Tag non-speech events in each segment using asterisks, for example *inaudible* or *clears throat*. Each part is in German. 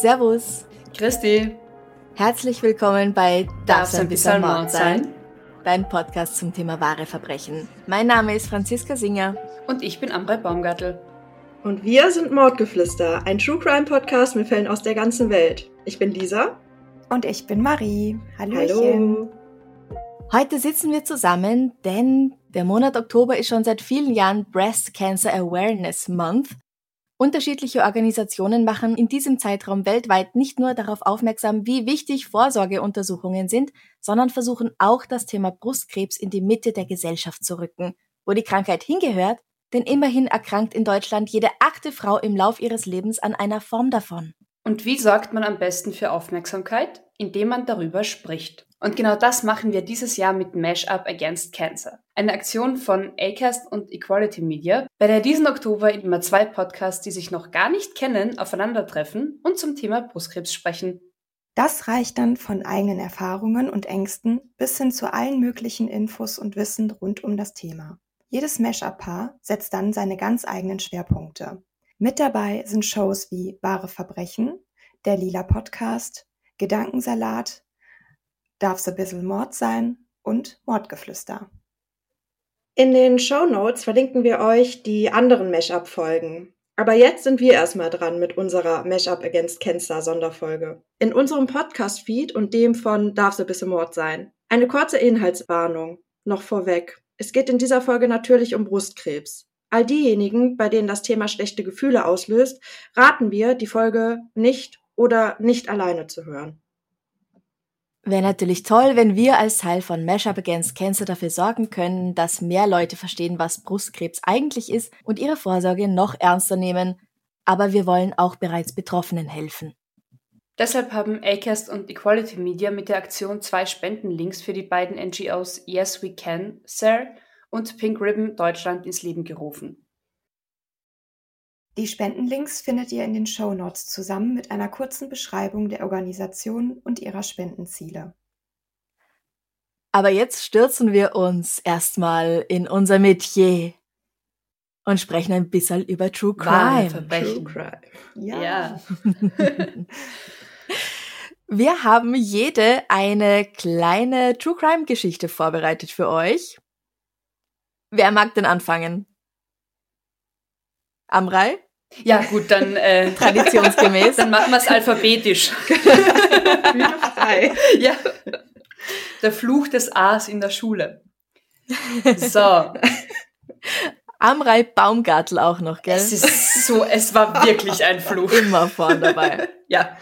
Servus. Christi. Herzlich willkommen bei Darf's ein bisschen Mord sein? Dein Podcast zum Thema wahre Verbrechen. Mein Name ist Franziska Singer. Und ich bin Amrei Baumgartel. Und wir sind Mordgeflüster, ein True Crime Podcast mit Fällen aus der ganzen Welt. Ich bin Lisa. Und ich bin Marie. Hallöchen. Hallo. Heute sitzen wir zusammen, denn der Monat Oktober ist schon seit vielen Jahren Breast Cancer Awareness Month. Unterschiedliche Organisationen machen in diesem Zeitraum weltweit nicht nur darauf aufmerksam, wie wichtig Vorsorgeuntersuchungen sind, sondern versuchen auch das Thema Brustkrebs in die Mitte der Gesellschaft zu rücken. Wo die Krankheit hingehört, denn immerhin erkrankt in Deutschland jede achte Frau im Lauf ihres Lebens an einer Form davon. Und wie sorgt man am besten für Aufmerksamkeit? Indem man darüber spricht. Und genau das machen wir dieses Jahr mit Mashup Against Cancer. Eine Aktion von ACAST und Equality Media, bei der diesen Oktober immer zwei Podcasts, die sich noch gar nicht kennen, aufeinandertreffen und zum Thema Brustkrebs sprechen. Das reicht dann von eigenen Erfahrungen und Ängsten bis hin zu allen möglichen Infos und Wissen rund um das Thema. Jedes Mashup-Paar setzt dann seine ganz eigenen Schwerpunkte. Mit dabei sind Shows wie Wahre Verbrechen, der Lila Podcast, Gedankensalat, Darf's a bisschen Mord sein und Mordgeflüster. In den Show Notes verlinken wir euch die anderen Mashup-Folgen. Aber jetzt sind wir erstmal dran mit unserer Mashup Against Cancer Sonderfolge. In unserem Podcast-Feed und dem von Darf's a bisschen Mord sein. Eine kurze Inhaltswarnung. Noch vorweg. Es geht in dieser Folge natürlich um Brustkrebs. All diejenigen, bei denen das Thema schlechte Gefühle auslöst, raten wir, die Folge nicht oder nicht alleine zu hören. Wäre natürlich toll, wenn wir als Teil von Mashup Against Cancer dafür sorgen können, dass mehr Leute verstehen, was Brustkrebs eigentlich ist und ihre Vorsorge noch ernster nehmen. Aber wir wollen auch bereits Betroffenen helfen. Deshalb haben ACAST und Equality Media mit der Aktion zwei Spendenlinks für die beiden NGOs Yes We Can, Sir und Pink Ribbon Deutschland ins Leben gerufen. Die Spendenlinks findet ihr in den Show Notes zusammen mit einer kurzen Beschreibung der Organisation und ihrer Spendenziele. Aber jetzt stürzen wir uns erstmal in unser Metier und sprechen ein bisschen über True Crime. Verbrechen. True Crime. Ja. Ja. *laughs* Wir haben jede eine kleine True Crime Geschichte vorbereitet für euch. Wer mag denn anfangen? Amrei? Ja, gut, dann, äh, *laughs* Traditionsgemäß. dann machen wir es alphabetisch. Bühne frei. *laughs* ja. Der Fluch des A's in der Schule. So. Amrei Baumgartel auch noch, gell? Es ist so, es war wirklich ein Fluch. Immer vorn dabei. *laughs* Ja.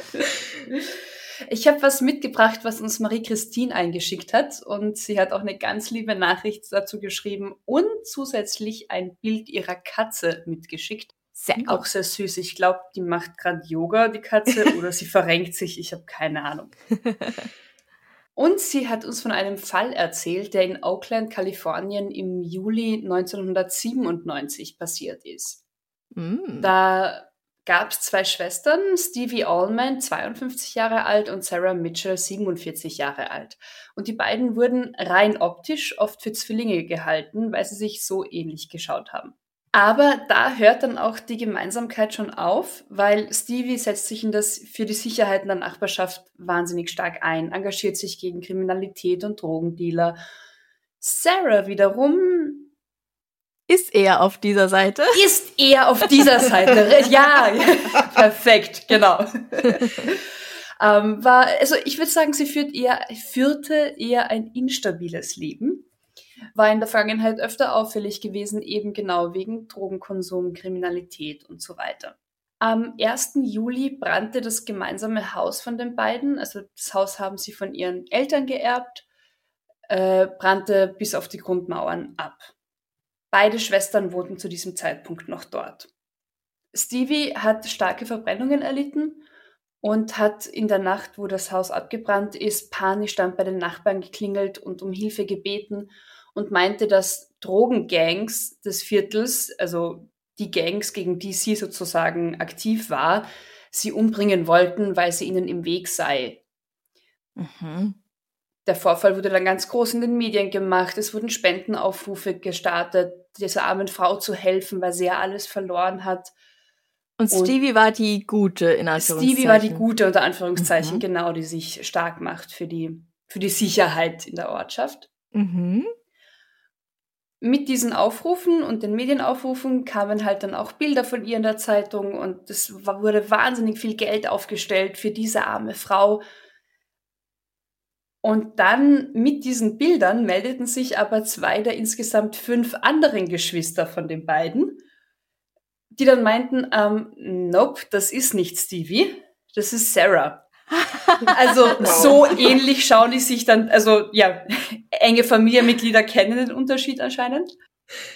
Ich habe was mitgebracht, was uns Marie-Christine eingeschickt hat. Und sie hat auch eine ganz liebe Nachricht dazu geschrieben und zusätzlich ein Bild ihrer Katze mitgeschickt. Sehr gut. Auch sehr süß. Ich glaube, die macht gerade Yoga, die Katze, *laughs* oder sie verrenkt sich. Ich habe keine Ahnung. *laughs* Und sie hat uns von einem Fall erzählt, der in Oakland, Kalifornien im Juli 1997 passiert ist. Mm. Da gab es zwei Schwestern, Stevie Allman, 52 Jahre alt, und Sarah Mitchell, 47 Jahre alt. Und die beiden wurden rein optisch oft für Zwillinge gehalten, weil sie sich so ähnlich geschaut haben. Aber da hört dann auch die Gemeinsamkeit schon auf, weil Stevie setzt sich in das für die Sicherheit in der Nachbarschaft wahnsinnig stark ein, engagiert sich gegen Kriminalität und Drogendealer. Sarah wiederum Ist er auf dieser Seite? ist eher auf dieser Seite. *laughs* Ja, perfekt, genau. ähm, war, also ich würde sagen, sie führt eher, führte eher ein instabiles Leben. War in der Vergangenheit öfter auffällig gewesen, eben genau wegen Drogenkonsum, Kriminalität und so weiter. Am 1. Juli brannte das gemeinsame Haus von den beiden, also das Haus haben sie von ihren Eltern geerbt, äh, brannte bis auf die Grundmauern ab. Beide Schwestern wohnten zu diesem Zeitpunkt noch dort. Stevie hat starke Verbrennungen erlitten und hat in der Nacht, wo das Haus abgebrannt ist, panisch dann bei den Nachbarn geklingelt und um Hilfe gebeten und meinte, dass Drogengangs des Viertels, also die Gangs, gegen die sie sozusagen aktiv war, sie umbringen wollten, weil sie ihnen im Weg sei. Mhm. Der Vorfall wurde dann ganz groß in den Medien gemacht. Es wurden Spendenaufrufe gestartet, dieser armen Frau zu helfen, weil sie ja alles verloren hat. Und Stevie und war die Gute, in Anführungszeichen. Stevie war die Gute, unter Anführungszeichen, mhm. genau, die sich stark macht für die, für die Sicherheit in der Ortschaft. Mhm. Mit diesen Aufrufen und den Medienaufrufen kamen halt dann auch Bilder von ihr in der Zeitung und es wurde wahnsinnig viel Geld aufgestellt für diese arme Frau. Und dann mit diesen Bildern meldeten sich aber zwei der insgesamt fünf anderen Geschwister von den beiden die dann meinten, ähm, nope, das ist nicht Stevie, das ist Sarah. Also wow. so ähnlich schauen die sich dann, also ja, *laughs* enge Familienmitglieder kennen den Unterschied anscheinend.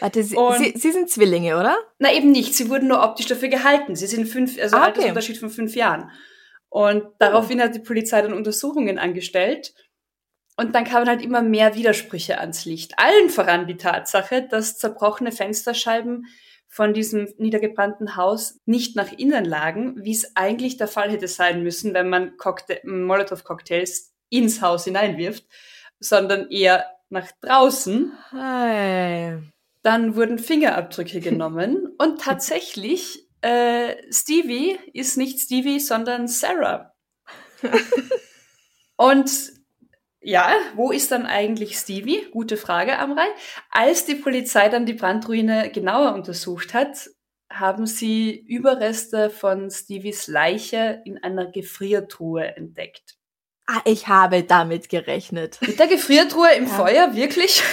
Warte, Sie, Sie, Sie, sind Zwillinge, oder? Na eben nicht, sie wurden nur optisch dafür gehalten. Sie sind fünf, also ah, okay. Altersunterschied von fünf Jahren. Und daraufhin hat die Polizei dann Untersuchungen angestellt. Und dann kamen halt immer mehr Widersprüche ans Licht. Allen voran die Tatsache, dass zerbrochene Fensterscheiben von diesem niedergebrannten Haus nicht nach innen lagen, wie es eigentlich der Fall hätte sein müssen, wenn man Molotow-Cocktails ins Haus hineinwirft, sondern eher nach draußen. Hi. Dann wurden Fingerabdrücke genommen *laughs* und tatsächlich, äh, Stevie ist nicht Stevie, sondern Sarah. *laughs* und ja, wo ist dann eigentlich Stevie? Gute Frage, Amrei. Als die Polizei dann die Brandruine genauer untersucht hat, haben sie Überreste von Stevies Leiche in einer Gefriertruhe entdeckt. Ah, ich habe damit gerechnet. Mit der Gefriertruhe im ja. Feuer, wirklich? *laughs*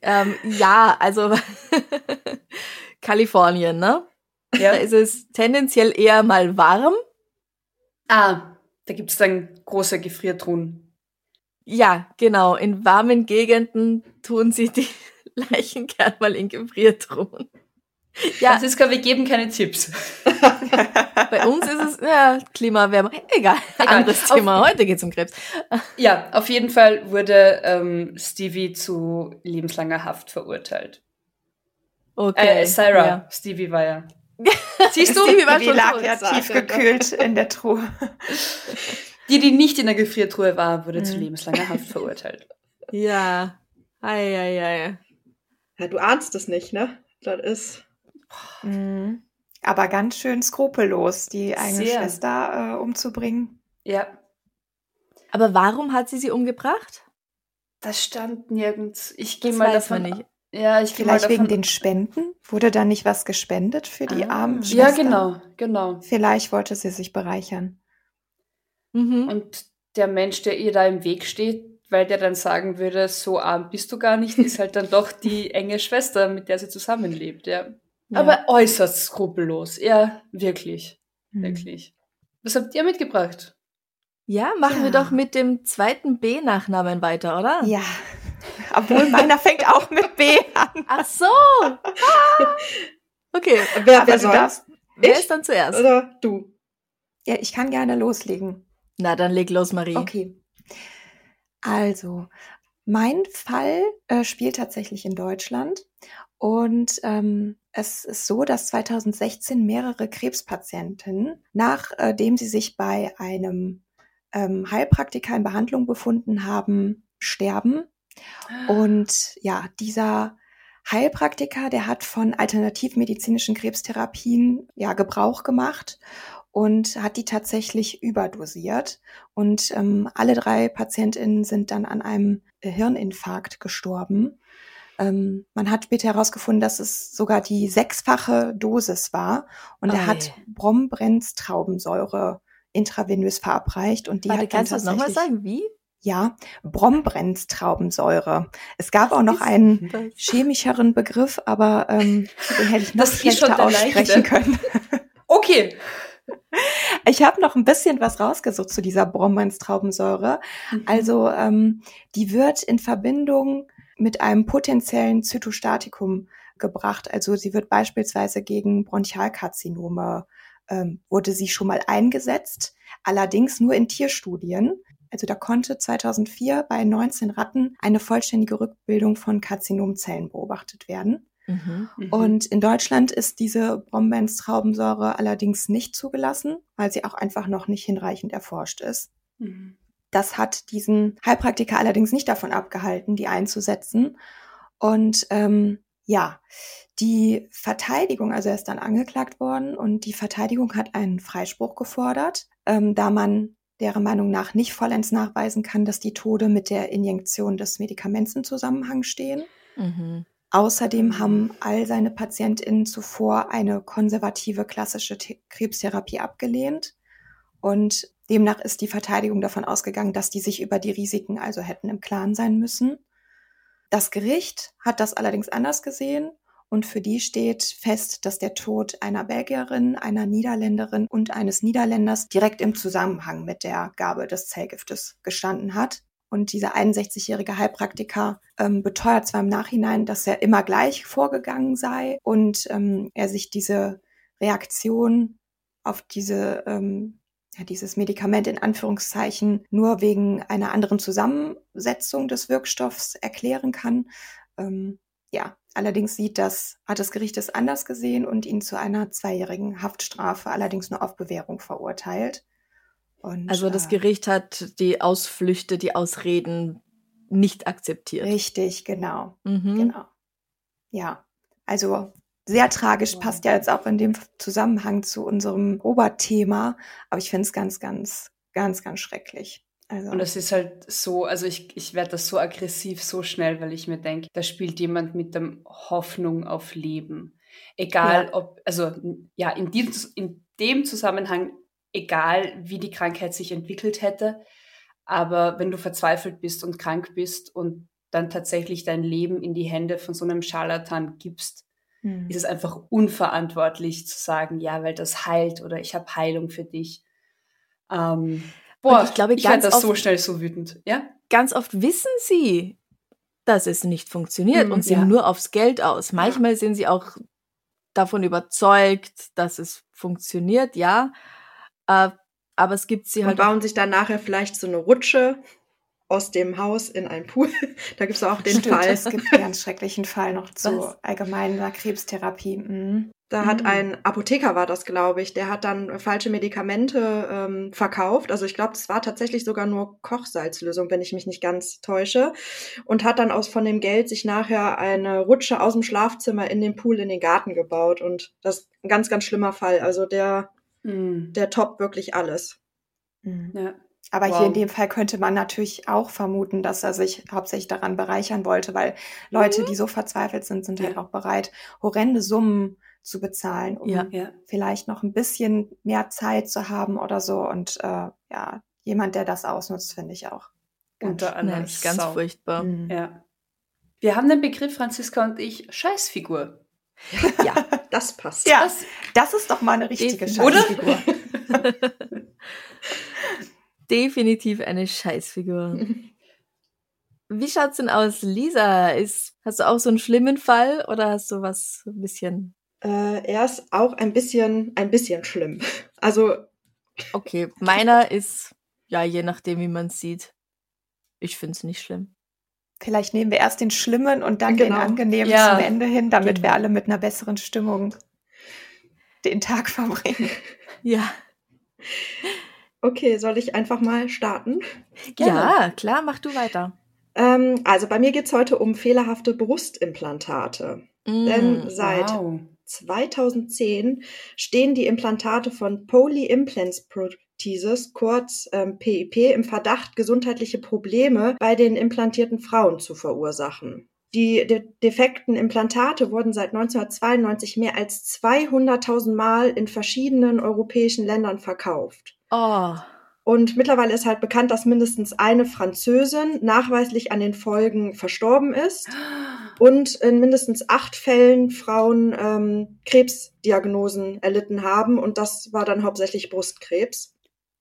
ähm, ja, also *laughs* Kalifornien, ne? Ja. Da ist es tendenziell eher mal warm Ah, da gibt's dann große Gefriertruhen. Ja, genau. In warmen Gegenden tun sie die *laughs* Leichen gern mal in Gefriertruhen. Ja. Franziska, wir geben keine Tipps. Bei uns ist es ja, Klimawärme. Egal, Egal. anderes Thema. Heute geht's um Krebs. *laughs* Ja, auf jeden Fall wurde ähm, Stevie zu lebenslanger Haft verurteilt. Okay. Äh, Sarah, ja. Stevie war ja. *laughs* Siehst du, war die schon lag ja tief gekühlt in der Truhe. Die, die nicht in der Gefriertruhe war, wurde mhm. zu lebenslanger Haft verurteilt. Ja. Ei, ei, ei. Ja, du ahnst es nicht, ne? Das ist. Mhm. Aber ganz schön skrupellos, die eigene Sehr. Schwester äh, umzubringen. Ja. Aber warum hat sie sie umgebracht? Das stand nirgends. Ich gehe mal davon nicht. Ja, ich Vielleicht wegen den Spenden? Wurde da nicht was gespendet für die ah. armen Schwestern? Ja, genau, genau. Vielleicht wollte sie sich bereichern. Mhm. Und der Mensch, der ihr da im Weg steht, weil der dann sagen würde, so arm bist du gar nicht, ist halt dann doch die *laughs* enge Schwester, mit der sie zusammenlebt, ja. ja. Aber äußerst skrupellos, ja, wirklich, mhm. wirklich. Was habt ihr mitgebracht? Ja, machen ja. wir doch mit dem zweiten B-Nachnamen weiter, oder? Ja, obwohl meiner fängt auch mit B an. Ach so. *laughs* Okay, wer, wer soll? Darfst, wer ist dann zuerst? Oder du? Ja, ich kann gerne loslegen. Na, dann leg los, Marie. Okay. Also, mein Fall äh, spielt tatsächlich in Deutschland. Und ähm, es ist so, dass 2016 mehrere Krebspatienten, nachdem sie sich bei einem ähm, Heilpraktiker in Behandlung befunden haben, sterben und ja, dieser Heilpraktiker, der hat von alternativmedizinischen Krebstherapien ja Gebrauch gemacht und hat die tatsächlich überdosiert. Und ähm, alle drei PatientInnen sind dann an einem Hirninfarkt gestorben. Ähm, man hat später herausgefunden, dass es sogar die sechsfache Dosis war. Und oh, er hat Brombrenztraubensäure intravenös verabreicht. Und die Warte, hat kannst du das nochmal sagen? Wie? Ja, Brombrenztraubensäure. Es gab auch noch einen das? chemischeren Begriff, aber ähm, den hätte ich *laughs* noch das schlechter aussprechen können. *laughs* Okay. Ich habe noch ein bisschen was rausgesucht zu dieser Bromance-Traubensäure. Mhm. Also ähm, die wird in Verbindung mit einem potenziellen Zytostatikum gebracht. Also sie wird beispielsweise gegen Bronchialkarzinome ähm, wurde sie schon mal eingesetzt, allerdings nur in Tierstudien. Also da konnte 2004 bei 19 Ratten eine vollständige Rückbildung von Karzinomzellen beobachtet werden. Mhm. mhm. Und in Deutschland ist diese Bromance-Traubensäure allerdings nicht zugelassen, weil sie auch einfach noch nicht hinreichend erforscht ist. Mhm. Das hat diesen Heilpraktiker allerdings nicht davon abgehalten, die einzusetzen. Und ähm, ja, die Verteidigung, also er ist dann angeklagt worden und die Verteidigung hat einen Freispruch gefordert, ähm, da man deren Meinung nach nicht vollends nachweisen kann, dass die Tode mit der Injektion des Medikaments in Zusammenhang stehen. Mhm. Außerdem haben all seine PatientInnen zuvor eine konservative klassische Krebstherapie abgelehnt. Und demnach ist die Verteidigung davon ausgegangen, dass die sich über die Risiken also hätten im Klaren sein müssen. Das Gericht hat das allerdings anders gesehen und für die steht fest, dass der Tod einer Belgierin, einer Niederländerin und eines Niederländers direkt im Zusammenhang mit der Gabe des Zellgiftes gestanden hat. Und dieser 61-jährige Heilpraktiker ähm, beteuert zwar im Nachhinein, dass er immer gleich vorgegangen sei und ähm, er sich diese Reaktion auf diese, ähm, ja, dieses Medikament in Anführungszeichen nur wegen einer anderen Zusammensetzung des Wirkstoffs erklären kann. Ähm, ja, allerdings sieht das, hat das Gericht es anders gesehen und ihn zu einer zweijährigen Haftstrafe, allerdings nur auf Bewährung verurteilt. Und, also das äh, Gericht hat die Ausflüchte, die Ausreden nicht akzeptiert. Richtig, genau. Mhm. Genau. Ja, also sehr tragisch, passt ja jetzt auch in dem Zusammenhang zu unserem Oberthema, aber ich finde es ganz, ganz, ganz, ganz schrecklich. Also. Und es ist halt so, also ich, ich werde das so aggressiv so schnell, weil ich mir denke, da spielt jemand mit der Hoffnung auf Leben. Egal ja. ob, also ja, in, diesem, in dem Zusammenhang egal wie die Krankheit sich entwickelt hätte. Aber wenn du verzweifelt bist und krank bist und dann tatsächlich dein Leben in die Hände von so einem Scharlatan gibst, hm. ist es einfach unverantwortlich zu sagen, ja, weil das heilt oder ich habe Heilung für dich. Ähm, boah, ich glaube, ich ganz das oft, so schnell so wütend. Ja? Ganz oft wissen sie, dass es nicht funktioniert hm, und sind ja. nur aufs Geld aus. Manchmal sind sie auch davon überzeugt, dass es funktioniert, ja. Äh, aber es gibt sie halt. Und bauen sich dann nachher vielleicht so eine Rutsche aus dem Haus in einen Pool. *laughs* da gibt es auch den Stimmt, Fall. Es gibt einen ganz *laughs* schrecklichen Fall noch zu allgemeiner Krebstherapie. Mhm. Da hat mhm. ein Apotheker war das, glaube ich, der hat dann falsche Medikamente ähm, verkauft. Also ich glaube, das war tatsächlich sogar nur Kochsalzlösung, wenn ich mich nicht ganz täusche. Und hat dann aus von dem Geld sich nachher eine Rutsche aus dem Schlafzimmer in den Pool in den Garten gebaut. Und das ist ein ganz, ganz schlimmer Fall. Also der Mhm. Der toppt wirklich alles. Mhm. Ja. Aber wow. hier in dem Fall könnte man natürlich auch vermuten, dass er sich hauptsächlich daran bereichern wollte, weil Leute, mhm. die so verzweifelt sind, sind halt ja. halt auch bereit, horrende Summen zu bezahlen, um ja, ja. vielleicht noch ein bisschen mehr Zeit zu haben oder so. Und äh, ja, jemand, der das ausnutzt, finde ich auch. Unter anderem ganz Sau. furchtbar. Mhm. Ja. Wir haben den Begriff, Franziska und ich, Scheißfigur. *laughs* Ja, das passt. Ja, das, das ist doch mal eine richtige Scheißfigur. *laughs* *laughs* Definitiv eine Scheißfigur. *laughs* Wie schaut's denn aus, Lisa? Ist, hast du auch so einen schlimmen Fall oder hast du was ein bisschen? Äh, er ist auch ein bisschen, ein bisschen schlimm. *laughs* Also. Okay, meiner ist, ja, je nachdem, wie man es sieht. Ich find's nicht schlimm. Vielleicht nehmen wir erst den Schlimmen und dann genau. den Angenehmen ja. zum Ende hin, damit genau. wir alle mit einer besseren Stimmung den Tag verbringen. Ja. *laughs* Okay, soll ich einfach mal starten? *laughs* Gerne. Ja, klar, mach du weiter. Ähm, also bei mir geht es heute um fehlerhafte Brustimplantate. Mm, Denn seit wow. 2010 stehen die Implantate von Poly Implants Prosthesis, kurz ähm, PIP, im Verdacht, gesundheitliche Probleme bei den implantierten Frauen zu verursachen. Die de defekten Implantate wurden seit 1992 mehr als 200.000 Mal in verschiedenen europäischen Ländern verkauft. Oh. Und mittlerweile ist halt bekannt, dass mindestens eine Französin nachweislich an den Folgen verstorben ist. und in mindestens acht Fällen Frauen ähm, Krebsdiagnosen erlitten haben und das war dann hauptsächlich Brustkrebs.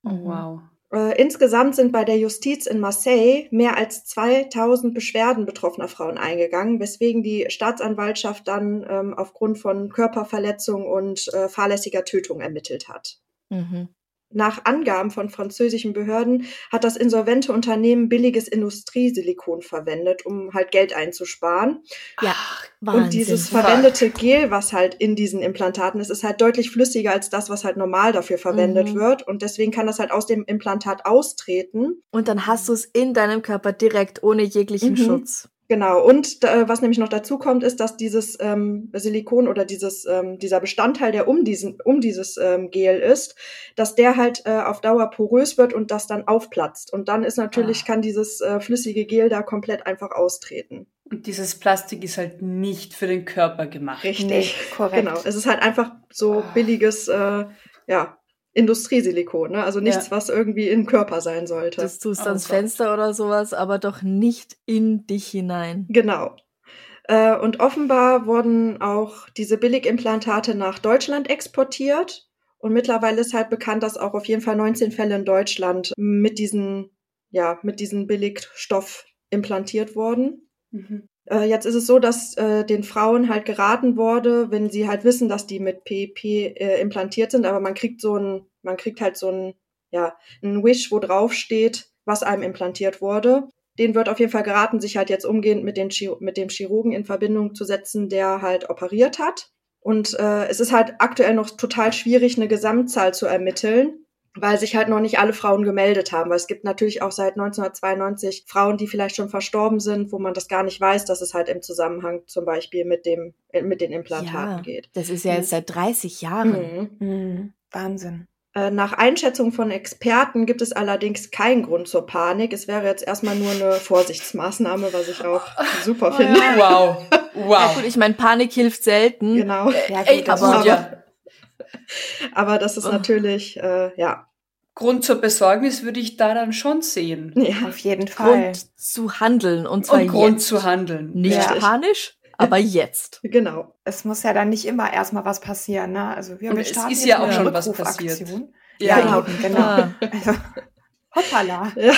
Oh, wow. Äh, insgesamt sind bei der Justiz in Marseille mehr als 2000 Beschwerden betroffener Frauen eingegangen, weswegen die Staatsanwaltschaft dann ähm, aufgrund von Körperverletzung und äh, fahrlässiger Tötung ermittelt hat. Mhm. Nach Angaben von französischen Behörden hat das insolvente Unternehmen billiges Industriesilikon verwendet, um halt Geld einzusparen. Ja, Und dieses verwendete Gel, was halt in diesen Implantaten ist, ist halt deutlich flüssiger als das, was halt normal dafür verwendet Mhm. wird. Und deswegen kann das halt aus dem Implantat austreten. Und dann hast du es in deinem Körper direkt ohne jeglichen Mhm. Schutz. Genau. Und äh, was nämlich noch dazu kommt, ist, dass dieses ähm, Silikon oder dieses ähm, dieser Bestandteil, der um diesen um dieses ähm, Gel ist, dass der halt äh, auf Dauer porös wird und das dann aufplatzt. Und dann ist natürlich Ah. kann dieses äh, flüssige Gel da komplett einfach austreten. Und dieses Plastik ist halt nicht für den Körper gemacht. Richtig. Nee, korrekt. Genau. Es ist halt einfach so Ah. billiges, äh, ja, Industriesilikon, ne? Also nichts, Ja. was irgendwie im Körper sein sollte. Das tust du ans. Fenster oder sowas, aber doch nicht in dich hinein. Genau. Äh, und offenbar wurden auch diese Billigimplantate nach Deutschland exportiert. Und mittlerweile ist halt bekannt, dass auch auf jeden Fall 19 Fälle in Deutschland mit diesen, ja, mit diesem Billigstoff implantiert wurden. Mhm. Äh, jetzt ist es so, dass äh, den Frauen halt geraten wurde, wenn sie halt wissen, dass die mit PEP äh, implantiert sind, aber man kriegt so ein, man kriegt halt so ein, ja, ein Wish, wo drauf steht, was einem implantiert wurde. Den wird auf jeden Fall geraten, sich halt jetzt umgehend mit, den Chir mit dem Chirurgen in Verbindung zu setzen, der halt operiert hat. Und äh, es ist halt aktuell noch total schwierig, eine Gesamtzahl zu ermitteln, weil sich halt noch nicht alle Frauen gemeldet haben. Weil es gibt natürlich auch seit 1992 Frauen, die vielleicht schon verstorben sind, wo man das gar nicht weiß, dass es halt im Zusammenhang zum Beispiel mit dem äh, mit den Implantaten Ja. geht. Das ist ja jetzt seit 30 Jahren. Mhm. Mhm. Wahnsinn. Äh, Nach Einschätzung von Experten gibt es allerdings keinen Grund zur Panik. Es wäre jetzt erstmal nur eine Vorsichtsmaßnahme, was ich auch *laughs* super finde. *laughs* Wow. Ja Wow. gut, ich meine, Panik hilft selten. Genau. Ja, Ey, gut, das aber- aber ja. Aber das ist Oh. natürlich, äh, ja. Grund zur Besorgnis würde ich da dann schon sehen. ja. auf jeden Fall. Grund zu handeln und zwar Und Grund jetzt. zu handeln. Nicht Ja. panisch, aber *laughs* jetzt. Genau. Es muss ja dann nicht immer erstmal was passieren, ne? Also wir, Und wir es starten ist ja auch schon was Rückrufaktion. Ja, Ja, genau. genau. Ah. Also, *laughs* hoppala. Ja.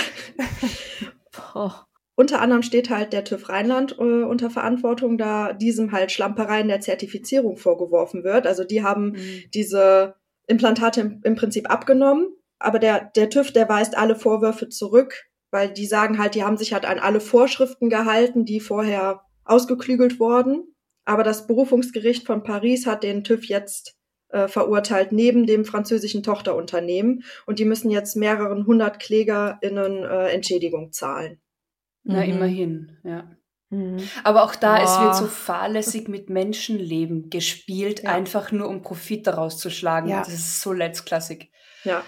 *laughs* Boah. Unter anderem steht halt der TÜV Rheinland äh, unter Verantwortung, da diesem halt Schlampereien der Zertifizierung vorgeworfen wird. Also die haben Mhm. diese Implantate im, im Prinzip abgenommen, aber der, der TÜV, der weist alle Vorwürfe zurück, weil die sagen halt, die haben sich halt an alle Vorschriften gehalten, die vorher ausgeklügelt wurden. Aber das Berufungsgericht von Paris hat den TÜV jetzt äh, verurteilt, neben dem französischen Tochterunternehmen. Und die müssen jetzt mehreren hundert KlägerInnen äh, Entschädigung zahlen. Na, Mhm. immerhin, ja. Mhm. Aber auch da, es Boah. wird so fahrlässig mit Menschenleben gespielt, Ja. einfach nur um Profit daraus zu schlagen. Ja. Das ist so letztklassig. Ja.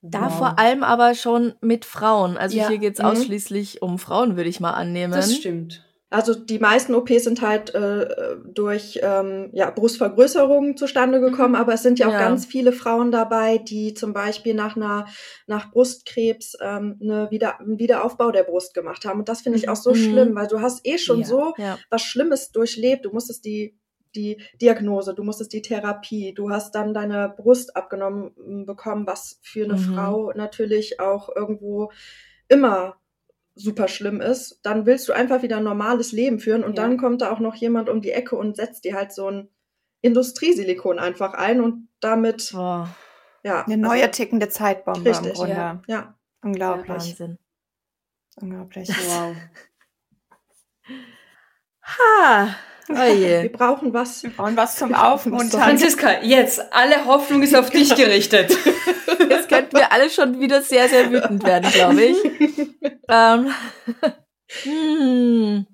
Da Wow. vor allem aber schon mit Frauen. Also Ja. hier geht's Mhm. ausschließlich um Frauen, würde ich mal annehmen. Das stimmt. Also die meisten OPs sind halt äh, durch ähm, ja, Brustvergrößerungen zustande gekommen, aber es sind ja auch Ja. ganz viele Frauen dabei, die zum Beispiel nach einer nach Brustkrebs ähm, eine Wieder einen Wiederaufbau der Brust gemacht haben. Und das finde ich auch so Mhm. schlimm, weil du hast eh schon Ja. so was Schlimmes durchlebt. Du musstest die die Diagnose, du musstest die Therapie, du hast dann deine Brust abgenommen bekommen, was für eine Mhm. Frau natürlich auch irgendwo immer super schlimm ist, dann willst du einfach wieder ein normales Leben führen und Ja. dann kommt da auch noch jemand um die Ecke und setzt dir halt so ein Industriesilikon einfach ein und damit, Boah, ja. Eine neue also, tickende Zeitbombe Richtig, ja. ja. Unglaublich. Wahnsinn. Unglaublich. Wow. Ha! Oh Wir je. brauchen was. Wir brauchen was zum Aufmuntern. Franziska, jetzt, alle Hoffnung ist auf dich gerichtet. *laughs* Jetzt könnten wir alle schon wieder sehr, sehr wütend werden, glaube ich. *laughs* ähm, *laughs* hm.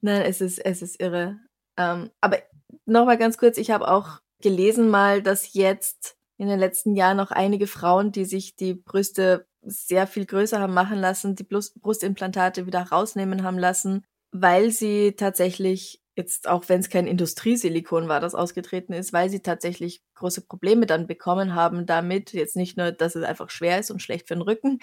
Nein, es ist, es ist irre. Ähm, aber nochmal ganz kurz, ich habe auch gelesen mal, dass jetzt in den letzten Jahren noch einige Frauen, die sich die Brüste sehr viel größer haben machen lassen, die Brust Brustimplantate wieder rausnehmen haben lassen, weil sie tatsächlich jetzt auch wenn es kein Industriesilikon war, das ausgetreten ist, weil sie tatsächlich große Probleme dann bekommen haben damit. Jetzt nicht nur, dass es einfach schwer ist und schlecht für den Rücken,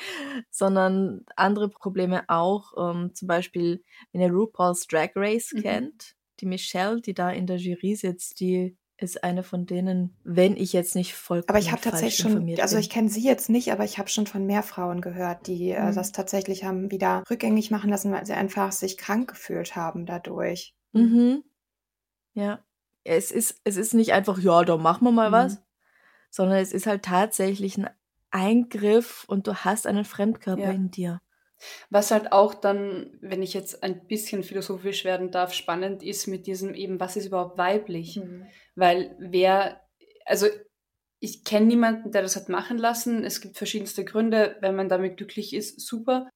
sondern andere Probleme auch. Ähm, zum Beispiel, wenn ihr RuPaul's Drag Race Mhm. kennt, die Michelle, die da in der Jury sitzt, die ist eine von denen, wenn ich jetzt nicht vollkommen Aber ich habe tatsächlich schon, also ich kenne sie jetzt nicht, aber ich habe schon von mehr Frauen gehört, die äh, Mhm. das tatsächlich haben wieder rückgängig machen lassen, weil sie einfach sich krank gefühlt haben dadurch. Mhm. Ja. Es ist, es ist nicht einfach, ja, da machen wir mal Mhm. was, sondern es ist halt tatsächlich ein Eingriff und du hast einen Fremdkörper Ja. in dir. Was halt auch dann, wenn ich jetzt ein bisschen philosophisch werden darf, spannend ist mit diesem eben, was ist überhaupt weiblich? Mhm. Weil wer, also ich kenne niemanden, der das hat machen lassen. Es gibt verschiedenste Gründe, wenn man damit glücklich ist, super.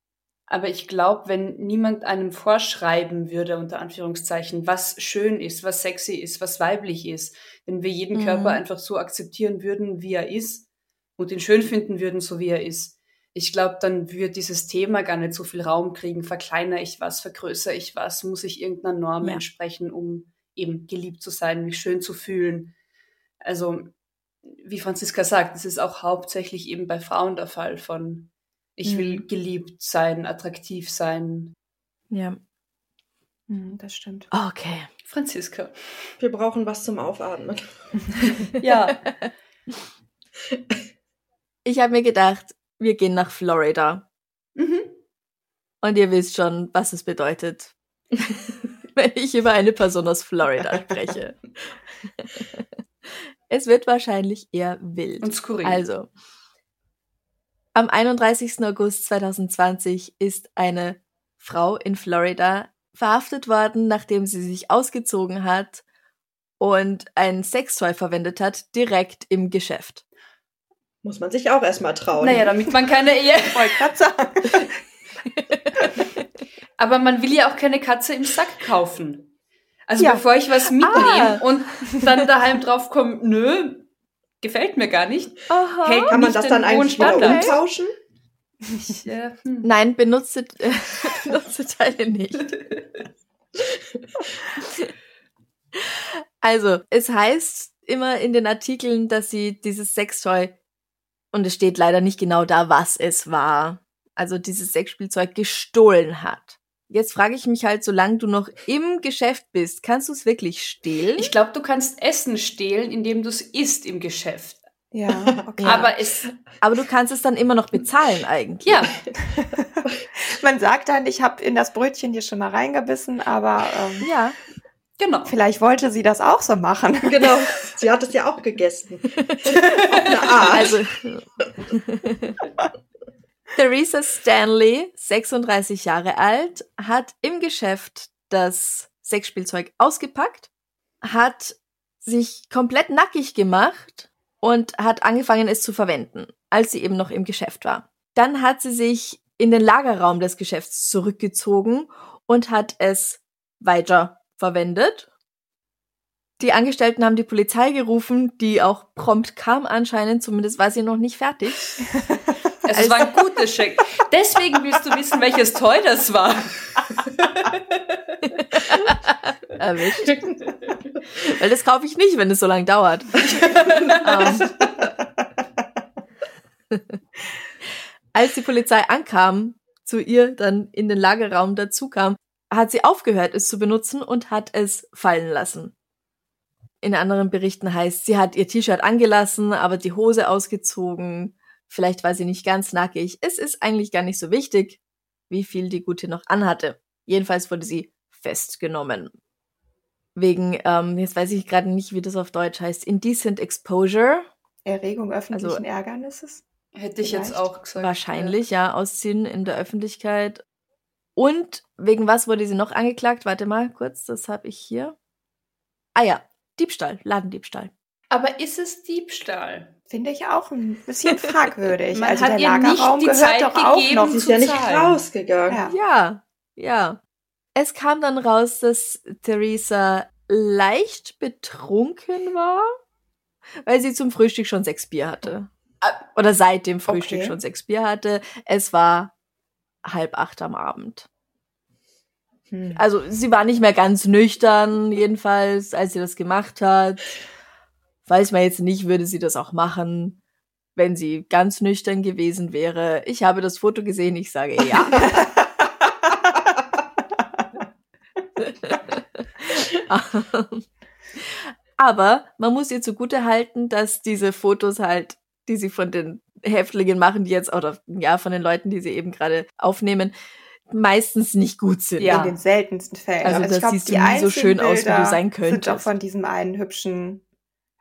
Aber ich glaube, wenn niemand einem vorschreiben würde, unter Anführungszeichen, was schön ist, was sexy ist, was weiblich ist, wenn wir jeden Mhm. Körper einfach so akzeptieren würden, wie er ist und ihn schön finden würden, so wie er ist, ich glaube, dann würde dieses Thema gar nicht so viel Raum kriegen. Verkleinere ich was, vergrößere ich was, muss ich irgendeiner Norm Ja. entsprechen, um eben geliebt zu sein, mich schön zu fühlen. Also, wie Franziska sagt, es ist auch hauptsächlich eben bei Frauen der Fall von ich will Mhm. geliebt sein, attraktiv sein. Ja. Mhm, das stimmt. Okay. Franziska. Wir brauchen was zum Aufatmen. *laughs* Ja. *laughs* Ich habe mir gedacht, wir gehen nach Florida. mhm. Und ihr wisst schon, was es bedeutet, *laughs* wenn ich über eine Person aus Florida spreche. es wird wahrscheinlich eher wild. Und skurril. Also, am 31. August 2020 ist eine Frau in Florida verhaftet worden, nachdem sie sich ausgezogen hat und ein Sextoy verwendet hat, direkt im Geschäft. Muss man sich auch erstmal trauen. naja, damit man keine Ehe. Wollte gerade sagen. *laughs* Aber man will ja auch keine Katze im Sack kaufen. Also Ja. bevor ich was mitnehme Ah. und dann daheim drauf komme, nö, gefällt mir gar nicht. Aha. Hält Kann man das dann wieder Standard. umtauschen? Ich, äh, hm. Nein, benutze, äh, *laughs* benutze Teile nicht. Also, es heißt immer in den Artikeln, dass sie dieses Sextoy, und es steht leider nicht genau da, was es war, also dieses Sexspielzeug gestohlen hat. Jetzt frage ich mich halt, solange du noch im Geschäft bist, kannst du es wirklich stehlen? Ich glaube, du kannst Essen stehlen, indem du es isst im Geschäft. Ja, okay. *laughs* Aber es, Aber du kannst es dann immer noch bezahlen eigentlich. ja, *laughs* Man sagt dann, ich habe in das Brötchen hier schon mal reingebissen, aber ähm, Ja. genau. vielleicht wollte sie das auch so machen. *laughs* Genau. Sie hat es ja auch gegessen. Auf eine Art. Also, Theresa Stanley, 36 Jahre alt, hat im Geschäft das Sexspielzeug ausgepackt, hat sich komplett nackig gemacht und hat angefangen, es zu verwenden, als sie eben noch im Geschäft war. Dann hat sie sich in den Lagerraum des Geschäfts zurückgezogen und hat es weiter verwendet. Die Angestellten haben die Polizei gerufen, die auch prompt kam anscheinend, zumindest war sie noch nicht fertig. *laughs* Also, es war ein gutes Check. Deswegen willst du wissen, welches Toy das war. Erwischt. Weil das kaufe ich nicht, wenn es so lange dauert. Ähm. Als die Polizei ankam, zu ihr dann in den Lagerraum dazukam, hat sie aufgehört, es zu benutzen und hat es fallen lassen. In anderen Berichten heißt, sie hat ihr T-Shirt angelassen, aber die Hose ausgezogen. Vielleicht war sie nicht ganz nackig. Es ist eigentlich gar nicht so wichtig, wie viel die Gute noch anhatte. Jedenfalls wurde sie festgenommen. Wegen, ähm, jetzt weiß ich gerade nicht, wie das auf Deutsch heißt, Indecent Exposure. Erregung öffentlichen Also- Ärgernisses. Hätte ich jetzt auch gesagt. Wahrscheinlich, ja, Ausziehen in der Öffentlichkeit. Und wegen was wurde sie noch angeklagt? Warte mal kurz, das habe ich hier. Ah ja, Diebstahl, Ladendiebstahl. Aber ist es Diebstahl? Finde ich auch ein bisschen *laughs* fragwürdig. Man also hat der ihr nicht Lagerraum die gehört Zeit doch auch gegeben, noch. Sie ist ja nicht zahlen. rausgegangen. Ja. Ja, ja. Es kam dann raus, dass Theresa leicht betrunken war, weil sie zum Frühstück schon sechs Bier hatte. Oder seit dem Frühstück Okay. schon sechs Bier hatte. Es war halb acht am Abend. Hm. Also sie war nicht mehr ganz nüchtern, jedenfalls, als sie das gemacht hat. Weiß man jetzt nicht, würde sie das auch machen, wenn sie ganz nüchtern gewesen wäre. Ich habe das Foto gesehen, ich sage ja. *laughs* Aber man muss ihr zugute halten, dass diese Fotos halt, die sie von den Häftlingen machen, die jetzt, oder ja, von den Leuten, die sie eben gerade aufnehmen, meistens nicht gut sind. Ja. In den seltensten Fällen. Also, also das glaub, siehst du nie so schön aus, wie du sein könntest. Sind auch von diesem einen hübschen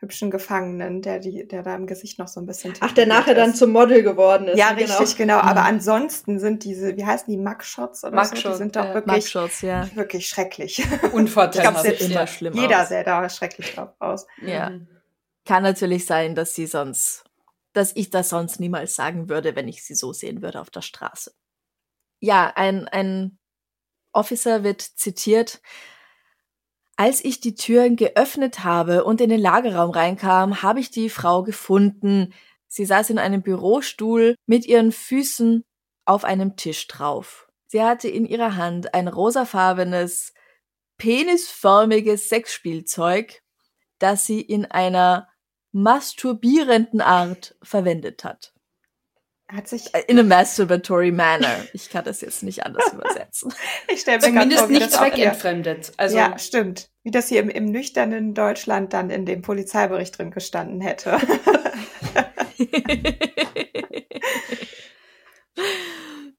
hübschen Gefangenen, der, die, der da im Gesicht noch so ein bisschen. Ach, der nachher ist. dann zum Model geworden ist. Ja, genau. richtig, genau. Aber mhm. ansonsten sind diese, wie heißen die, Mugshots oder Mugshots, so? Die sind doch ja. wirklich, Mugshots, ja. wirklich schrecklich. Unvorteilhaft. *laughs* Ich glaub, immer schlimm Jeder aus. sähe da schrecklich drauf aus. Ja. Mhm. Kann natürlich sein, dass sie sonst, dass ich das sonst niemals sagen würde, wenn ich sie so sehen würde auf der Straße. Ja, ein, ein Officer wird zitiert, als ich die Türen geöffnet habe und in den Lagerraum reinkam, habe ich die Frau gefunden. Sie saß in einem Bürostuhl mit ihren Füßen auf einem Tisch drauf. Sie hatte in ihrer Hand ein rosafarbenes, penisförmiges Sexspielzeug, das sie in einer masturbierenden Art verwendet hat. Hat sich in a masturbatory manner. Ich kann das jetzt nicht anders *laughs* übersetzen. Ich stelle mir Zumindest vor, nicht zweckentfremdet. Also ja, stimmt. Wie das hier im, im nüchternen Deutschland dann in dem Polizeibericht drin gestanden hätte. *laughs*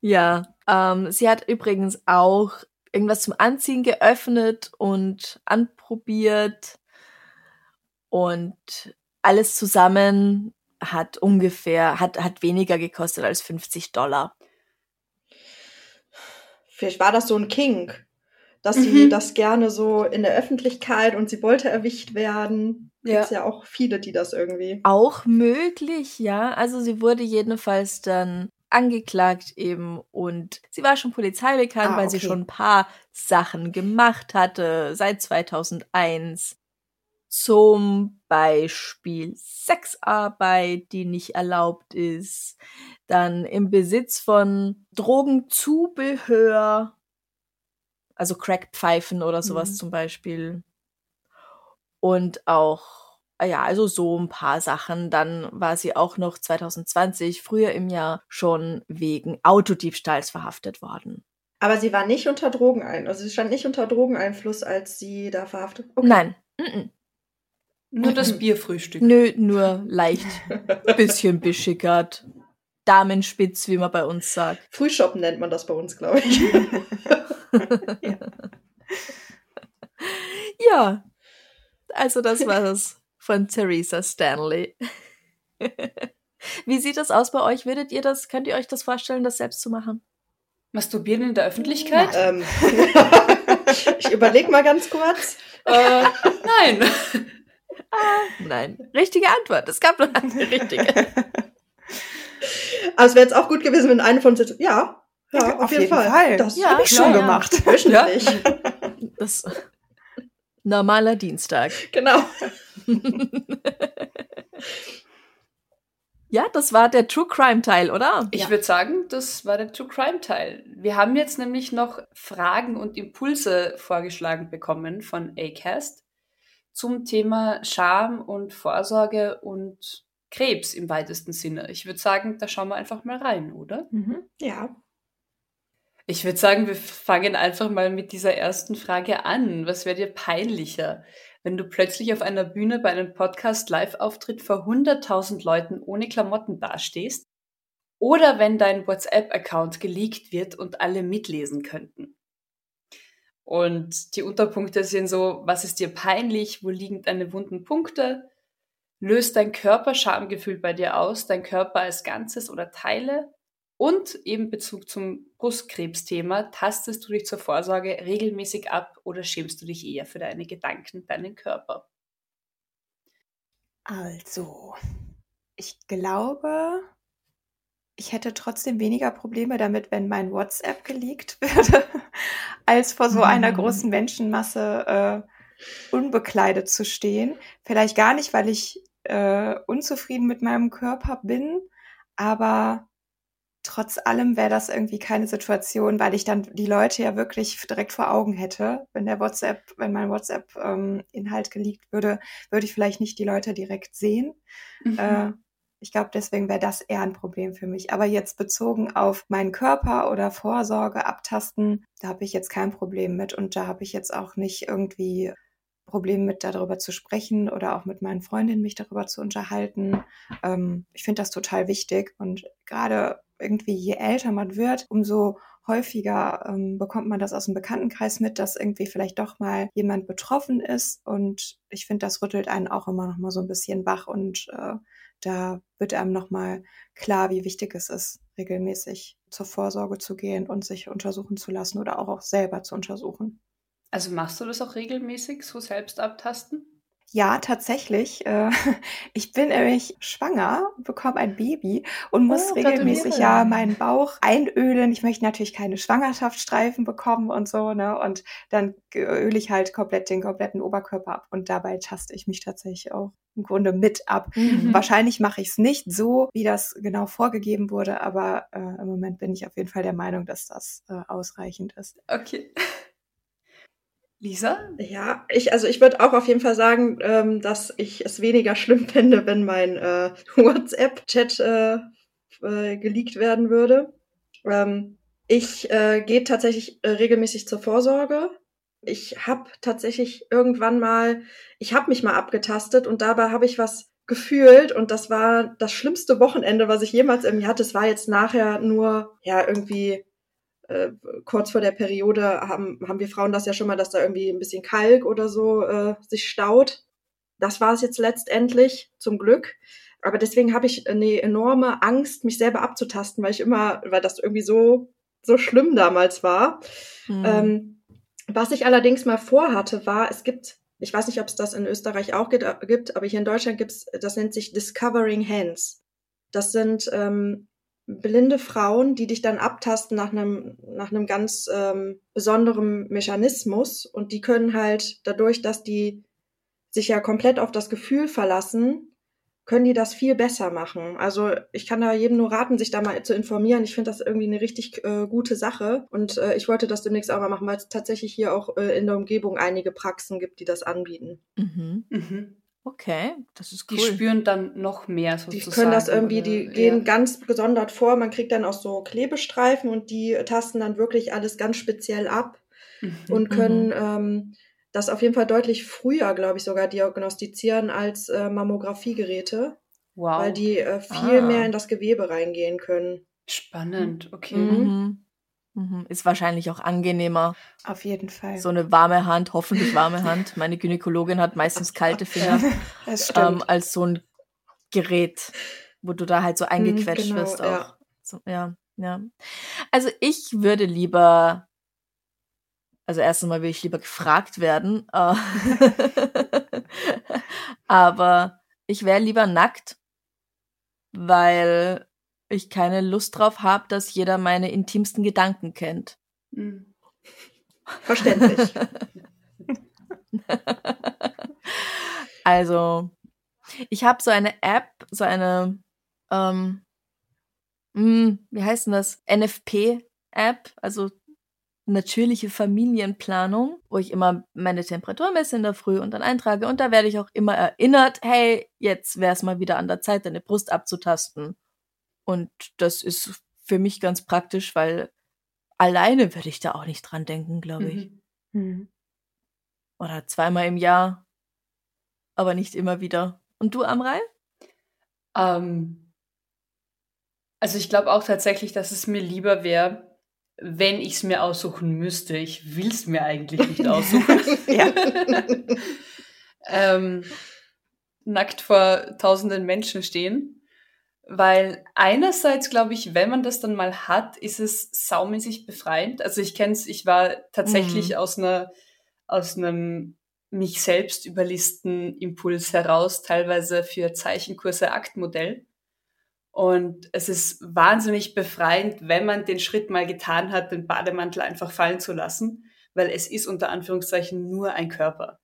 ja, ähm, sie hat übrigens auch irgendwas zum Anziehen geöffnet und anprobiert und alles zusammen hat ungefähr, hat, hat weniger gekostet als 50 Dollar. Vielleicht war das so ein Kink, dass mhm. sie das gerne so in der Öffentlichkeit und sie wollte erwischt werden. Ja. Gibt's ja auch viele, die das irgendwie. Auch möglich, ja. Also sie wurde jedenfalls dann angeklagt eben und sie war schon Polizei bekannt, ah, weil sie schon ein paar Sachen gemacht hatte seit 2001. Zum Beispiel Sexarbeit, die nicht erlaubt ist, dann im Besitz von Drogenzubehör, also Crackpfeifen oder sowas mhm. zum Beispiel. Und auch, ja, also so ein paar Sachen. Dann war sie auch noch 2020, früher im Jahr, schon wegen Autodiebstahls verhaftet worden. Aber sie war nicht unter Drogenein, also sie stand nicht unter Drogeneinfluss, als sie da verhaftet. Okay. Nein. Mm -mm. Nur *clears throat* das Bierfrühstück. Nö, nur leicht. Bisschen beschickert. Damenspitz, wie man bei uns sagt. Frühshoppen nennt man das bei uns, glaube ich. ja. *laughs* ja. Also das war es von Theresa Stanley. *laughs* Wie sieht das aus bei euch? Würdet ihr das, könnt ihr euch das vorstellen, das selbst zu machen? Masturbieren in der Öffentlichkeit? Ähm, *laughs* ich überlege mal ganz kurz. Äh, nein. Ah, nein. Richtige Antwort. Es gab nur eine *laughs* richtige. Aber es wäre jetzt auch gut gewesen, wenn eine von uns jetzt, ja, ja, auf, auf jeden, jeden, Fall. Fall. Das ja, habe ich schon ja, gemacht. Ja. Das normaler Dienstag. Genau. *laughs* ja, das war der True Crime Teil, oder? Ich ja. würde sagen, das war der True Crime Teil. Wir haben jetzt nämlich noch Fragen und Impulse vorgeschlagen bekommen von Acast zum Thema Scham und Vorsorge und Krebs im weitesten Sinne. Ich würde sagen, da schauen wir einfach mal rein, oder? Mhm. Ja. Ich würde sagen, wir fangen einfach mal mit dieser ersten Frage an. Was wäre dir peinlicher, wenn du plötzlich auf einer Bühne bei einem Podcast-Live-Auftritt vor 100.000 Leuten ohne Klamotten dastehst? Oder wenn dein WhatsApp-Account geleakt wird und alle mitlesen könnten? Und die Unterpunkte sind so, was ist dir peinlich, wo liegen deine wunden Punkte? Löst dein Körper Schamgefühl bei dir aus, dein Körper als Ganzes oder Teile? Und eben Bezug zum Brustkrebsthema, tastest du dich zur Vorsorge regelmäßig ab oder schämst du dich eher für deine Gedanken, deinen Körper? Also, ich glaube, ich hätte trotzdem weniger Probleme damit, wenn mein WhatsApp geleakt *laughs* würde, als vor so einer mhm. großen Menschenmasse äh, unbekleidet zu stehen. Vielleicht gar nicht, weil ich äh, unzufrieden mit meinem Körper bin, aber trotz allem wäre das irgendwie keine Situation, weil ich dann die Leute ja wirklich direkt vor Augen hätte. Wenn der WhatsApp, wenn mein WhatsApp-Inhalt ähm, geleakt würde, würde ich vielleicht nicht die Leute direkt sehen. Mhm. Äh, ich glaube, deswegen wäre das eher ein Problem für mich. Aber jetzt bezogen auf meinen Körper oder Vorsorge abtasten, da habe ich jetzt kein Problem mit und da habe ich jetzt auch nicht irgendwie Problem mit darüber zu sprechen oder auch mit meinen Freundinnen mich darüber zu unterhalten. Ähm, ich finde das total wichtig und gerade irgendwie je älter man wird, umso häufiger ähm, bekommt man das aus dem Bekanntenkreis mit, dass irgendwie vielleicht doch mal jemand betroffen ist. Und ich finde, das rüttelt einen auch immer noch mal so ein bisschen wach und äh, da wird einem noch mal klar, wie wichtig es ist, regelmäßig zur Vorsorge zu gehen und sich untersuchen zu lassen oder auch, auch selber zu untersuchen. Also machst du das auch regelmäßig, so selbst abtasten? Ja, tatsächlich. Äh, *laughs* ich bin nämlich schwanger, bekomme ein Baby und muss Oh, regelmäßig ja meinen Bauch einölen. Ich möchte natürlich keine Schwangerschaftsstreifen bekommen und so, ne? Und dann öle ich halt komplett den kompletten Oberkörper ab und dabei taste ich mich tatsächlich auch im Grunde mit ab. Mhm. Wahrscheinlich mache ich es nicht so, wie das genau vorgegeben wurde, aber äh, im Moment bin ich auf jeden Fall der Meinung, dass das äh, ausreichend ist. Okay. Lisa? Ja, ich, also ich würde auch auf jeden Fall sagen, ähm, dass ich es weniger schlimm *laughs* fände, wenn mein äh, *laughs* WhatsApp-Chat äh, äh, geleakt werden würde. Ähm, ich äh, gehe tatsächlich äh, regelmäßig zur Vorsorge. Ich habe tatsächlich irgendwann mal, ich habe mich mal abgetastet und dabei habe ich was gefühlt und das war das schlimmste Wochenende, was ich jemals irgendwie hatte. Es war jetzt nachher nur, ja, irgendwie äh, kurz vor der Periode haben, haben wir Frauen das ja schon mal, dass da irgendwie ein bisschen Kalk oder so äh, sich staut. Das war es jetzt letztendlich, zum Glück. Aber deswegen habe ich eine enorme Angst, mich selber abzutasten, weil ich immer, weil das irgendwie so, so schlimm damals war. Hm. Ähm, was ich allerdings mal vorhatte, war, es gibt, ich weiß nicht, ob es das in Österreich auch gibt, gibt aber hier in Deutschland gibt es, das nennt sich Discovering Hands. Das sind ähm, blinde Frauen, die dich dann abtasten nach einem, nach einem ganz ähm, besonderen Mechanismus und die können halt dadurch, dass die sich ja komplett auf das Gefühl verlassen, können die das viel besser machen. Also ich kann da jedem nur raten, sich da mal zu informieren. Ich finde das irgendwie eine richtig äh, gute Sache und äh, ich wollte das demnächst auch mal machen, weil es tatsächlich hier auch äh, in der Umgebung einige Praxen gibt, die das anbieten. Mhm. Mhm. Okay, das ist cool. Die spüren dann noch mehr Die sozusagen. können das irgendwie, oder- die gehen ja. ganz gesondert vor. Man kriegt dann auch so Klebestreifen und die tasten dann wirklich alles ganz speziell ab Mhm. und können ähm, das auf jeden Fall deutlich früher, glaube ich, sogar diagnostizieren als äh, Mammografiegeräte, wow. weil die äh, viel Ah. mehr in das Gewebe reingehen können. Spannend, okay. Mhm. Mhm. Ist wahrscheinlich auch angenehmer. Auf jeden Fall. So eine warme Hand, hoffentlich warme Hand. Meine Gynäkologin hat meistens *laughs* kalte Finger, das ähm, als so ein Gerät, wo du da halt so eingequetscht genau, wirst auch. ja. So, ja, ja. Also ich würde lieber, also erstens mal würde ich lieber gefragt werden, äh, *laughs* aber ich wäre lieber nackt, weil ich keine Lust drauf habe, dass jeder meine intimsten Gedanken kennt. Mhm. Verständlich. *laughs* also, ich habe so eine App, so eine, ähm, mh, wie heißt denn das? NFP-App, also natürliche Familienplanung, wo ich immer meine Temperatur messe in der Früh und dann eintrage. Und da werde ich auch immer erinnert, hey, jetzt wäre es mal wieder an der Zeit, deine Brust abzutasten. Und das ist für mich ganz praktisch, weil alleine würde ich da auch nicht dran denken, glaube ich. Mhm. Mhm. Oder zweimal im Jahr, aber nicht immer wieder. Und du, Amrei? Ähm, also ich glaube auch tatsächlich, dass es mir lieber wäre, wenn ich es mir aussuchen müsste. Ich will es mir eigentlich nicht *laughs* aussuchen. *laughs* Ähm, nackt vor tausenden Menschen stehen. Weil einerseits glaube ich, wenn man das dann mal hat, ist es saumäßig befreiend. Also ich kenne es, ich war tatsächlich Mhm. aus einer aus einem mich selbst überlisten Impuls heraus, teilweise für Zeichenkurse Aktmodell. Und es ist wahnsinnig befreiend, wenn man den Schritt mal getan hat, den Bademantel einfach fallen zu lassen, weil es ist unter Anführungszeichen nur ein Körper.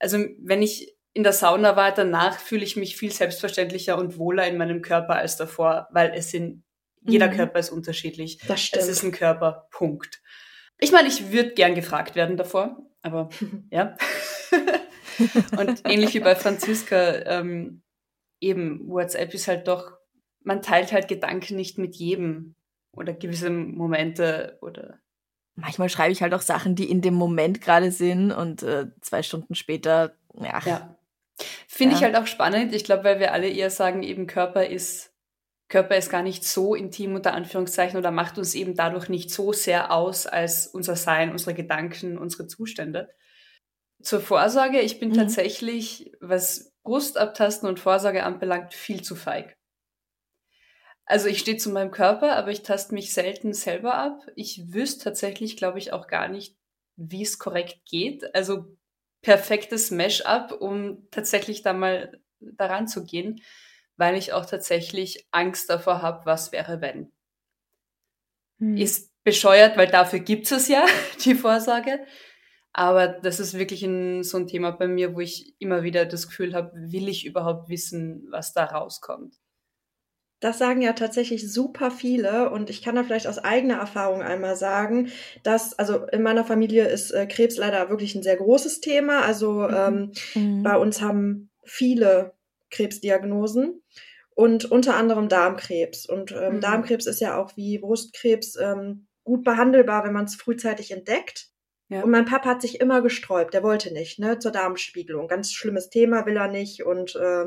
Also wenn ich in der Sauna war, danach fühle ich mich viel selbstverständlicher und wohler in meinem Körper als davor, weil es sind, jeder Mhm. Körper ist unterschiedlich. Das stimmt. Es ist ein Körper, Punkt. Ich meine, ich würde gern gefragt werden davor, aber *laughs* ja. *laughs* und ähnlich wie bei Franziska, ähm, eben WhatsApp ist halt doch, man teilt halt Gedanken nicht mit jedem oder gewisse Momente oder manchmal schreibe ich halt auch Sachen, die in dem Moment gerade sind und äh, zwei Stunden später, ja. ja. Finde ja. ich halt auch spannend. Ich glaube, weil wir alle eher sagen, eben Körper ist, Körper ist gar nicht so intim unter Anführungszeichen oder macht uns eben dadurch nicht so sehr aus als unser Sein, unsere Gedanken, unsere Zustände. Zur Vorsorge, ich bin mhm. tatsächlich, was Brustabtasten und Vorsorge anbelangt, viel zu feig. Also ich stehe zu meinem Körper, aber ich taste mich selten selber ab. Ich wüsste tatsächlich, glaube ich, auch gar nicht, wie es korrekt geht. Also perfektes Mesh-up, um tatsächlich da mal daran zu gehen, weil ich auch tatsächlich Angst davor habe, was wäre, wenn. Hm. Ist bescheuert, weil dafür gibt es ja, *laughs* die Vorsorge. Aber das ist wirklich ein, so ein Thema bei mir, wo ich immer wieder das Gefühl habe, will ich überhaupt wissen, was da rauskommt? Das sagen ja tatsächlich super viele und ich kann da vielleicht aus eigener Erfahrung einmal sagen, dass, also in meiner Familie ist äh, Krebs leider wirklich ein sehr großes Thema. Also mhm. Ähm, mhm. bei uns haben viele Krebsdiagnosen und unter anderem Darmkrebs. Und ähm, mhm. Darmkrebs ist ja auch wie Brustkrebs ähm, gut behandelbar, wenn man es frühzeitig entdeckt. Ja. Und mein Papa hat sich immer gesträubt, der wollte nicht, ne, zur Darmspiegelung. Ganz schlimmes Thema, will er nicht. Und äh,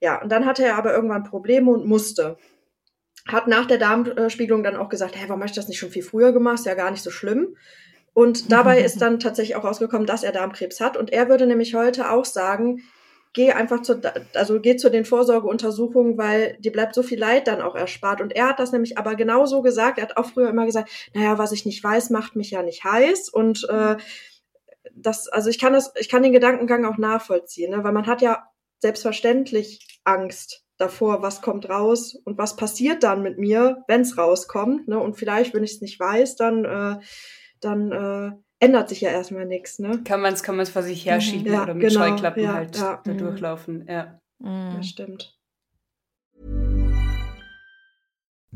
ja, und dann hatte er aber irgendwann Probleme und musste. Hat nach der Darmspiegelung dann auch gesagt, hä, warum hast du das nicht schon viel früher gemacht? Ist ja gar nicht so schlimm. Und dabei *laughs* ist dann tatsächlich auch rausgekommen, dass er Darmkrebs hat. Und er würde nämlich heute auch sagen, geh einfach zu, also geh zu den Vorsorgeuntersuchungen, weil dir bleibt so viel Leid dann auch erspart. Und er hat das nämlich aber genauso gesagt. Er hat auch früher immer gesagt, naja, was ich nicht weiß, macht mich ja nicht heiß. Und äh, das, also ich kann das, ich kann den Gedankengang auch nachvollziehen, ne? weil man hat ja selbstverständlich Angst davor, was kommt raus und was passiert dann mit mir, wenn es rauskommt. Ne? Und vielleicht, wenn ich es nicht weiß, dann, äh, dann äh, ändert sich ja erstmal nichts, ne? Kann man es kann man's vor sich herschieben ja, oder mit genau, Scheuklappen ja, halt ja. da mhm. durchlaufen, ja. Mhm. Das stimmt.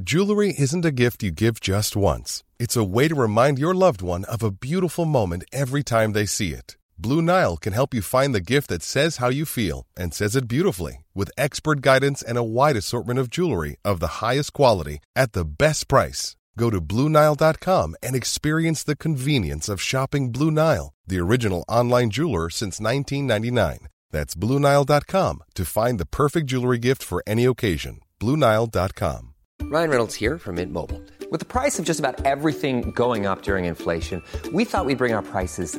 Jewelry isn't a gift you give just once. It's a way to remind your loved one of a beautiful moment every time they see it. Blue Nile can help you find the gift that says how you feel and says it beautifully with expert guidance and a wide assortment of jewelry of the highest quality at the best price. Go to BlueNile.com and experience the convenience of shopping Blue Nile, the original online jeweler since 1999. That's BlueNile.com to find the perfect jewelry gift for any occasion. BlueNile.com. Ryan Reynolds here from Mint Mobile. With the price of just about everything going up during inflation, we thought we'd bring our prices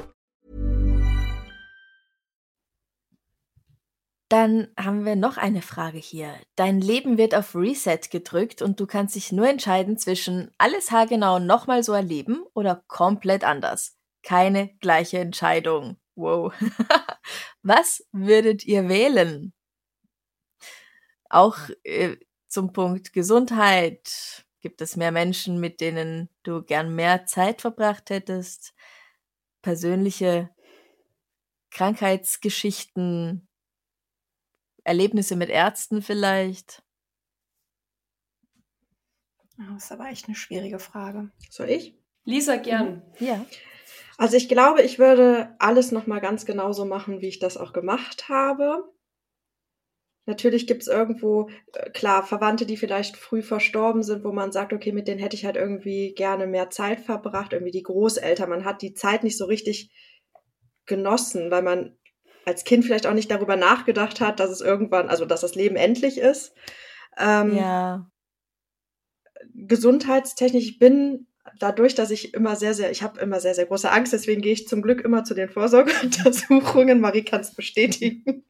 Dann haben wir noch eine Frage hier. Dein Leben wird auf Reset gedrückt und du kannst dich nur entscheiden zwischen alles haargenau nochmal so erleben oder komplett anders. Keine gleiche Entscheidung. Wow. *laughs* Was würdet ihr wählen? Auch äh, zum Punkt Gesundheit. Gibt es mehr Menschen, mit denen du gern mehr Zeit verbracht hättest? Persönliche Krankheitsgeschichten, Erlebnisse mit Ärzten vielleicht? Das ist aber echt eine schwierige Frage. Soll ich? Lisa, gern. Mhm. Ja. Also ich glaube, ich würde alles nochmal ganz genauso machen, wie ich das auch gemacht habe. Natürlich gibt es irgendwo, äh, klar, Verwandte, die vielleicht früh verstorben sind, wo man sagt, okay, mit denen hätte ich halt irgendwie gerne mehr Zeit verbracht, irgendwie die Großeltern. Man hat die Zeit nicht so richtig genossen, weil man als Kind vielleicht auch nicht darüber nachgedacht hat, dass es irgendwann, also dass das Leben endlich ist. Ähm, ja. Gesundheitstechnisch, ich bin dadurch, dass ich immer sehr, sehr, ich habe immer sehr, sehr große Angst, deswegen gehe ich zum Glück immer zu den Vorsorgeuntersuchungen. Marie kann es bestätigen.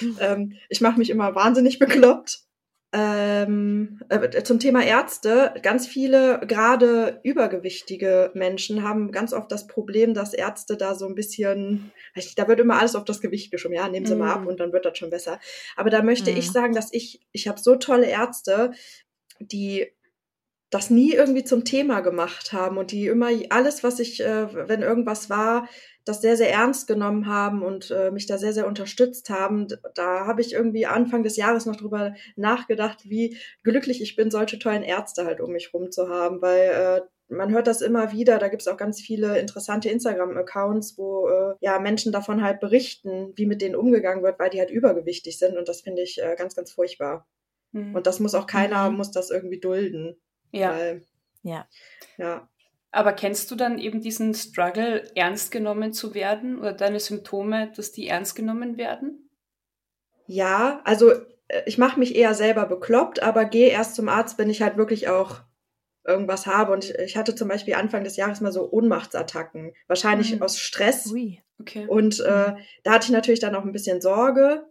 *laughs* ähm, ich mache mich immer wahnsinnig bekloppt. Ähm, äh, zum Thema Ärzte, ganz viele, gerade übergewichtige Menschen haben ganz oft das Problem, dass Ärzte da so ein bisschen, da wird immer alles auf das Gewicht geschoben, ja, nehmen Sie mm. mal ab mhm. und dann wird das schon besser. Aber da möchte mm. ich sagen, dass ich, ich habe so tolle Ärzte, die das nie irgendwie zum Thema gemacht haben und die immer alles, was ich, äh, wenn irgendwas war, das sehr, sehr ernst genommen haben und äh, mich da sehr, sehr unterstützt haben. Da habe ich irgendwie Anfang des Jahres noch drüber nachgedacht, wie glücklich ich bin, solche tollen Ärzte halt um mich rum zu haben, weil äh, man hört das immer wieder, da gibt es auch ganz viele interessante Instagram-Accounts, wo äh, ja Menschen davon halt berichten, wie mit denen umgegangen wird, weil die halt übergewichtig sind und das finde ich äh, ganz, ganz furchtbar. Mhm. Und das muss auch keiner, mhm. muss das irgendwie dulden. Ja. Weil, ja. Ja. Aber kennst du dann eben diesen Struggle, ernst genommen zu werden oder deine Symptome, dass die ernst genommen werden? Ja, also äh, ich mache mich eher selber bekloppt, aber gehe erst zum Arzt, wenn ich halt wirklich auch irgendwas habe. Und ich, hatte zum Beispiel Anfang des Jahres mal so Ohnmachtsattacken, wahrscheinlich mhm. aus Stress. Ui. Okay. Und äh, mhm. da hatte ich natürlich dann auch ein bisschen Sorge.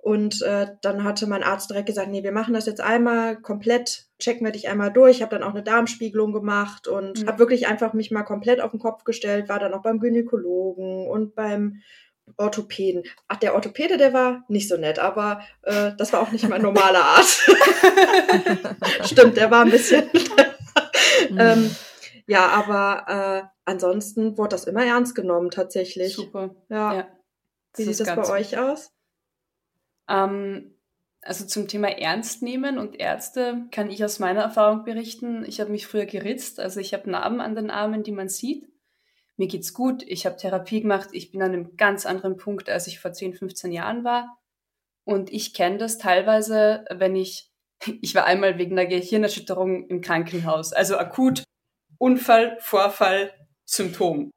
Und äh, dann hatte mein Arzt direkt gesagt, nee, wir machen das jetzt einmal komplett, checken wir dich einmal durch. Ich habe dann auch eine Darmspiegelung gemacht und mhm. habe wirklich einfach mich mal komplett auf den Kopf gestellt, war dann auch beim Gynäkologen und beim Orthopäden. Ach, der Orthopäde, der war nicht so nett, aber äh, das war auch nicht mein normaler Art. *laughs* Stimmt, der war ein bisschen. *laughs* mhm. ähm, ja, aber äh, ansonsten wurde das immer ernst genommen tatsächlich. Super. Ja. ja. Wie sieht das bei euch aus? Ähm, also zum Thema Ernst nehmen und Ärzte kann ich aus meiner Erfahrung berichten. Ich habe mich früher geritzt, also ich habe Narben an den Armen, die man sieht. Mir geht's gut, ich habe Therapie gemacht, ich bin an einem ganz anderen Punkt, als ich vor 10, 15 Jahren war. Und ich kenne das teilweise, wenn ich, *laughs* ich war einmal wegen einer Gehirnerschütterung im Krankenhaus, also akut Unfall, Vorfall, Symptom.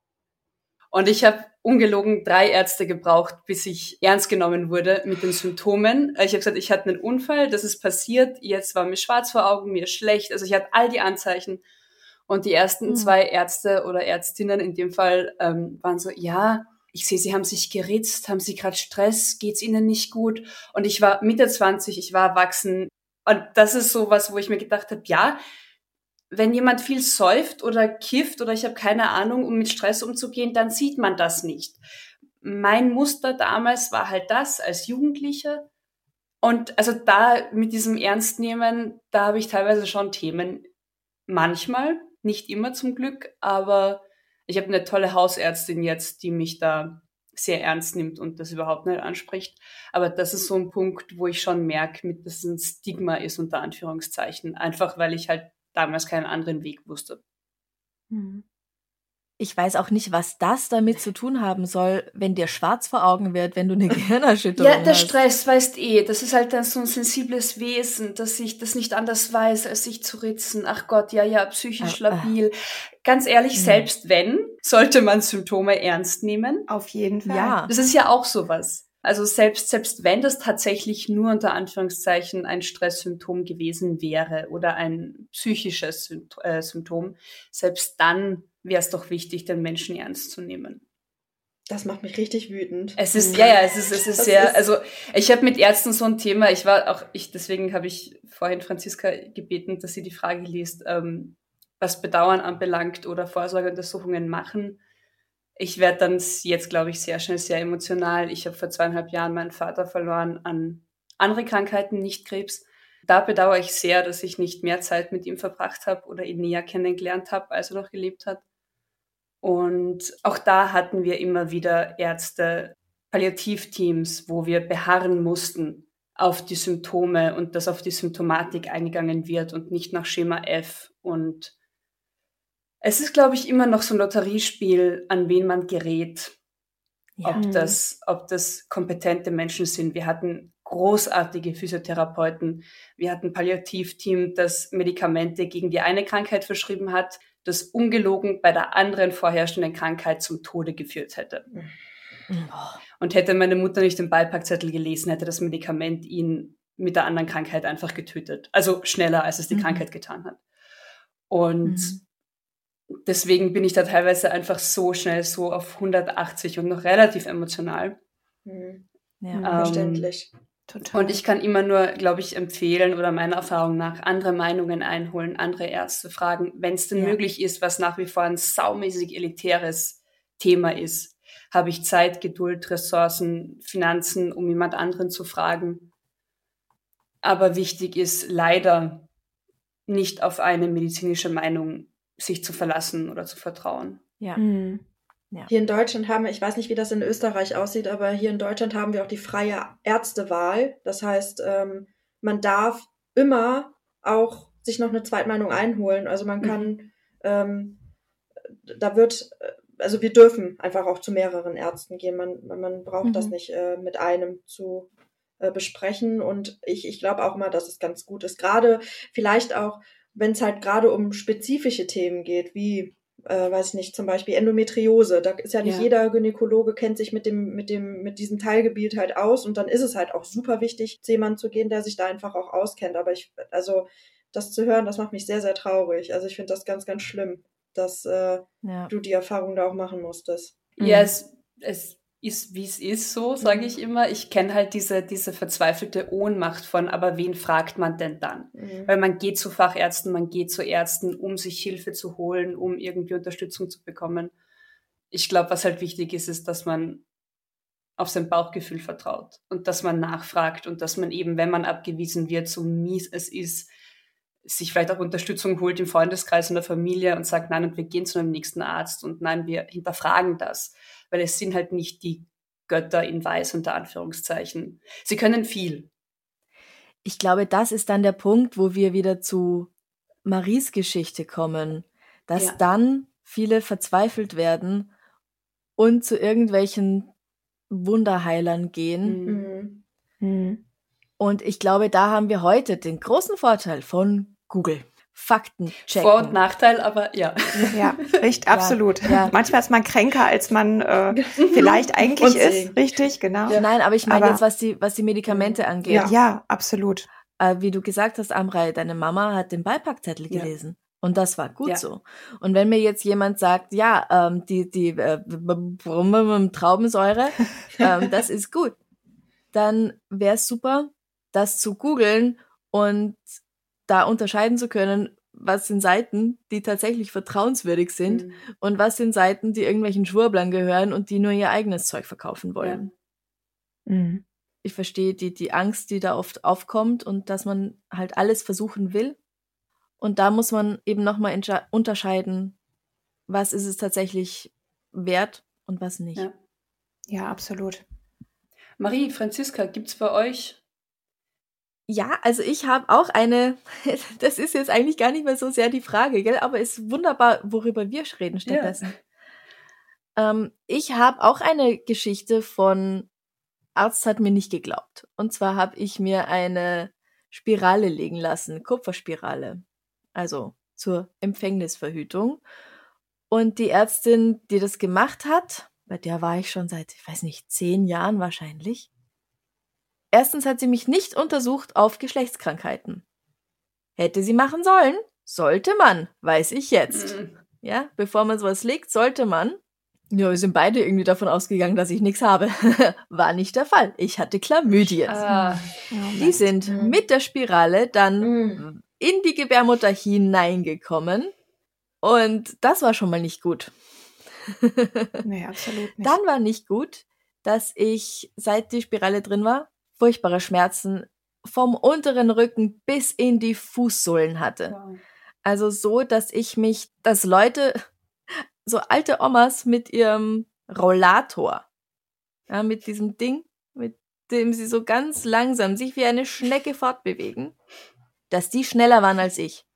Und ich habe ungelogen drei Ärzte gebraucht, bis ich ernst genommen wurde mit den Symptomen. Ich habe gesagt, ich hatte einen Unfall, das ist passiert, jetzt war mir schwarz vor Augen, mir schlecht. Also ich hatte all die Anzeichen. Und die ersten mhm. zwei Ärzte oder Ärztinnen in dem Fall ähm, waren so, ja, ich sehe, Sie haben sich geritzt, haben Sie gerade Stress, geht's Ihnen nicht gut? Und ich war Mitte 20, ich war erwachsen. Und das ist so was, wo ich mir gedacht habe, ja, wenn jemand viel säuft oder kifft oder ich habe keine Ahnung, um mit Stress umzugehen, dann sieht man das nicht. Mein Muster damals war halt das als Jugendliche. Und also da mit diesem Ernstnehmen, da habe ich teilweise schon Themen. Manchmal, nicht immer zum Glück, aber ich habe eine tolle Hausärztin jetzt, die mich da sehr ernst nimmt und das überhaupt nicht anspricht. Aber das ist so ein Punkt, wo ich schon merke, dass es ein Stigma ist, unter Anführungszeichen. Einfach weil ich halt damals keinen anderen Weg wusste. Mhm. Ich weiß auch nicht, was das damit zu tun haben soll, wenn dir schwarz vor Augen wird, wenn du eine *laughs* Gehirnerschütterung hast. Ja, der hast. Stress, weißt eh, das ist halt dann so ein sensibles Wesen, dass ich das nicht anders weiß, als sich zu ritzen. Ach Gott, ja, ja, psychisch ah, labil. Ganz ehrlich, mhm. selbst wenn, sollte man Symptome ernst nehmen. Auf jeden Fall. Ja. Das ist ja auch sowas. Also selbst, selbst wenn das tatsächlich nur unter Anführungszeichen ein Stresssymptom gewesen wäre oder ein psychisches äh, Symptom, selbst dann wäre es doch wichtig, den Menschen ernst zu nehmen. Das macht mich richtig wütend. Es ist, ja, ja, es ist, es ist sehr, ist also ich habe mit Ärzten so ein Thema, ich war auch, ich, deswegen habe ich vorhin Franziska gebeten, dass sie die Frage liest, ähm, was Bedauern anbelangt oder Vorsorgeuntersuchungen machen ich werde dann jetzt, glaube ich, sehr schnell sehr emotional. Ich habe vor zweieinhalb Jahren meinen Vater verloren an andere Krankheiten, nicht Krebs. Da bedauere ich sehr, dass ich nicht mehr Zeit mit ihm verbracht habe oder ihn näher kennengelernt habe, als er noch gelebt hat. Und auch da hatten wir immer wieder Ärzte, Palliativteams, wo wir beharren mussten auf die Symptome und dass auf die Symptomatik eingegangen wird und nicht nach Schema F und es ist, glaube ich, immer noch so ein Lotteriespiel, an wen man gerät. Ja. Ob, das, ob das kompetente Menschen sind. Wir hatten großartige Physiotherapeuten. Wir hatten ein Palliativteam, das Medikamente gegen die eine Krankheit verschrieben hat, das ungelogen bei der anderen vorherrschenden Krankheit zum Tode geführt hätte. Mhm. Und hätte meine Mutter nicht den Beipackzettel gelesen, hätte das Medikament ihn mit der anderen Krankheit einfach getötet. Also schneller, als es die mhm. Krankheit getan hat. Und mhm deswegen bin ich da teilweise einfach so schnell so auf 180 und noch relativ emotional. Mhm. Ja, ähm, verständlich. Total. Und ich kann immer nur, glaube ich, empfehlen oder meiner Erfahrung nach andere Meinungen einholen, andere Ärzte fragen, wenn es denn ja. möglich ist, was nach wie vor ein saumäßig elitäres Thema ist. Habe ich Zeit, Geduld, Ressourcen, Finanzen, um jemand anderen zu fragen? Aber wichtig ist leider nicht auf eine medizinische Meinung sich zu verlassen oder zu vertrauen. Ja. Mhm. Ja. Hier in Deutschland haben wir, ich weiß nicht, wie das in Österreich aussieht, aber hier in Deutschland haben wir auch die freie Ärztewahl. Das heißt, ähm, man darf immer auch sich noch eine Zweitmeinung einholen. Also man kann, ähm, da wird, also wir dürfen einfach auch zu mehreren Ärzten gehen. Man, man braucht das Mhm. nicht äh, mit einem zu äh, besprechen. Und ich, ich glaube auch mal, dass es ganz gut ist. Gerade vielleicht auch, wenn es halt gerade um spezifische Themen geht, wie äh, weiß ich nicht, zum Beispiel Endometriose. Da ist ja nicht Ja. jeder Gynäkologe kennt sich mit dem, mit dem, mit diesem Teilgebiet halt aus und dann ist es halt auch super wichtig, zu jemandem zu gehen, der sich da einfach auch auskennt. Aber ich, also das zu hören, das macht mich sehr, sehr traurig. Also ich finde das ganz, ganz schlimm, dass äh, Ja. du die Erfahrung da auch machen musstest. Ja, Mhm. es, es ist, wie es ist, so sage ich immer. Ich kenne halt diese, diese verzweifelte Ohnmacht von, aber wen fragt man denn dann? Mhm. Weil man geht zu Fachärzten, man geht zu Ärzten, um sich Hilfe zu holen, um irgendwie Unterstützung zu bekommen. Ich glaube, was halt wichtig ist, ist, dass man auf sein Bauchgefühl vertraut und dass man nachfragt und dass man eben, wenn man abgewiesen wird, so mies es ist, sich vielleicht auch Unterstützung holt im Freundeskreis und der Familie und sagt, nein, und wir gehen zu einem nächsten Arzt und nein, wir hinterfragen das, weil es sind halt nicht die Götter in Weiß unter Anführungszeichen. Sie können viel. Ich glaube, das ist dann der Punkt, wo wir wieder zu Maries Geschichte kommen, dass Ja. dann viele verzweifelt werden und zu irgendwelchen Wunderheilern gehen. Mhm. Mhm. Und ich glaube, da haben wir heute den großen Vorteil von Google. Fakten checken. Vor- und Nachteil, aber ja. Ja, richtig, *laughs* absolut. ja. Manchmal ist man kränker, als man äh, vielleicht eigentlich ist. Richtig, genau. Ja, Nein, aber ich meine jetzt, was die, was die Medikamente angeht. Ja. absolut. Äh, wie du gesagt hast, Amrei, deine Mama hat den Beipackzettel Ja. gelesen. Und das war gut Ja. so. Und wenn mir jetzt jemand sagt, ja, ähm, die, die äh, Traubensäure, *laughs* ähm, das ist gut, dann wäre es super, das zu googeln und da unterscheiden zu können, was sind Seiten, die tatsächlich vertrauenswürdig sind Mhm. und was sind Seiten, die irgendwelchen Schwurblern gehören und die nur ihr eigenes Zeug verkaufen wollen. Mhm. Ich verstehe die, die Angst, die da oft aufkommt und dass man halt alles versuchen will. Und da muss man eben nochmal unterscheiden, was ist es tatsächlich wert und was nicht. Ja. Ja, absolut. Marie, Franziska, gibt's bei euch? Ja, also ich habe auch eine, *laughs* das ist jetzt eigentlich gar nicht mehr so sehr die Frage, gell? aber ist wunderbar, worüber wir reden stattdessen. Ähm, ich habe auch eine Geschichte von Arzt hat mir nicht geglaubt. Und zwar habe ich mir eine Spirale legen lassen, Kupferspirale, also zur Empfängnisverhütung. Und die Ärztin, die das gemacht hat, bei der war ich schon seit, ich weiß nicht, zehn Jahren wahrscheinlich. Erstens hat sie mich nicht untersucht auf Geschlechtskrankheiten. Hätte sie machen sollen, sollte man, weiß ich jetzt. Mhm. Ja, bevor man sowas legt, sollte man. Ja, wir sind beide irgendwie davon ausgegangen, dass ich nichts habe. *laughs* War nicht der Fall. Ich hatte Chlamydien. Ah, Die sind Mhm. mit der Spirale dann Mhm. in die Gebärmutter hineingekommen. Und das war schon mal nicht gut. Nee, absolut *laughs* nicht. Dann war nicht gut, dass ich, seit die Spirale drin war, furchtbare Schmerzen vom unteren Rücken bis in die Fußsohlen hatte. wow. Also so, dass ich mich, dass Leute, *laughs* so alte Omas mit ihrem Rollator, ja, mit diesem Ding, mit dem sie so ganz langsam sich wie eine Schnecke fortbewegen, dass die schneller waren als ich.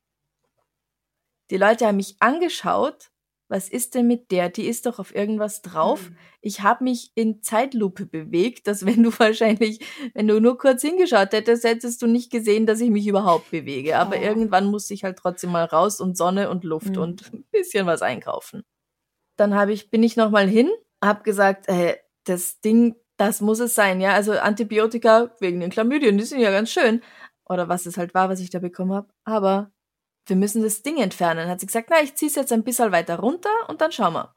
Die Leute haben mich angeschaut, was ist denn mit der? Die ist doch auf irgendwas drauf. Mhm. Ich habe mich in Zeitlupe bewegt, dass wenn du *laughs* wahrscheinlich, wenn du nur kurz hingeschaut hättest, hättest du nicht gesehen, dass ich mich überhaupt bewege. Aber Oh. irgendwann musste ich halt trotzdem mal raus und Sonne und Luft Mhm. und ein bisschen was einkaufen. Dann habe ich, bin ich nochmal hin, habe gesagt, äh, das Ding, das muss es sein, ja. Also Antibiotika wegen den Chlamydien, die sind ja ganz schön. Oder was es halt war, was ich da bekommen habe. Aber wir müssen das Ding entfernen. Dann hat sie gesagt, na, ich ziehe es jetzt ein bisschen weiter runter und dann schauen wir.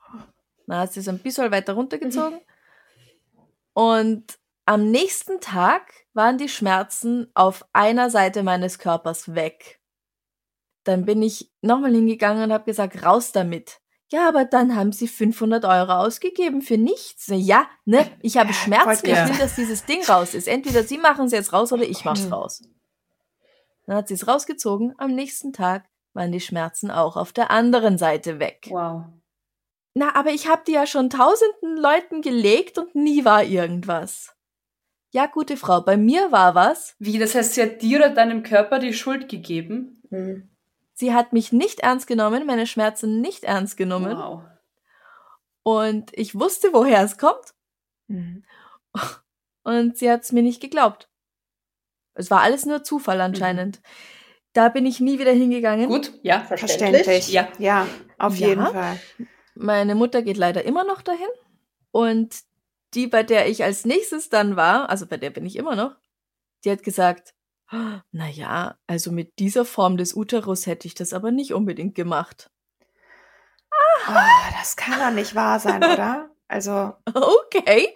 Dann hat sie es ein bisschen weiter runtergezogen. Und am nächsten Tag waren die Schmerzen auf einer Seite meines Körpers weg. Dann bin ich nochmal hingegangen und habe gesagt, raus damit. Ja, aber dann haben sie 500 Euro ausgegeben für nichts. Ja, ne, ich habe Schmerzen, ich will, dass dieses Ding raus ist. Entweder sie machen es jetzt raus oder ich mach's Mhm. raus. Dann hat sie es rausgezogen. Am nächsten Tag waren die Schmerzen auch auf der anderen Seite weg. Wow. Na, aber ich habe die ja schon tausenden Leuten gelegt und nie war irgendwas. Ja, gute Frau, bei mir war was. Wie, das heißt, sie hat dir oder deinem Körper die Schuld gegeben? Mhm. Sie hat mich nicht ernst genommen, meine Schmerzen nicht ernst genommen. Wow. Und ich wusste, woher es kommt. Mhm. Und sie hat es mir nicht geglaubt. Es war alles nur Zufall anscheinend. Da bin ich nie wieder hingegangen. Gut, ja. Verständlich. Ja. ja, auf Ja. jeden Fall. Meine Mutter geht leider immer noch dahin. Und die, bei der ich als nächstes dann war, also bei der bin ich immer noch, die hat gesagt, na ja, also mit dieser Form des Uterus hätte ich das aber nicht unbedingt gemacht. Oh, das kann doch nicht wahr sein, *laughs* oder? Also, Okay.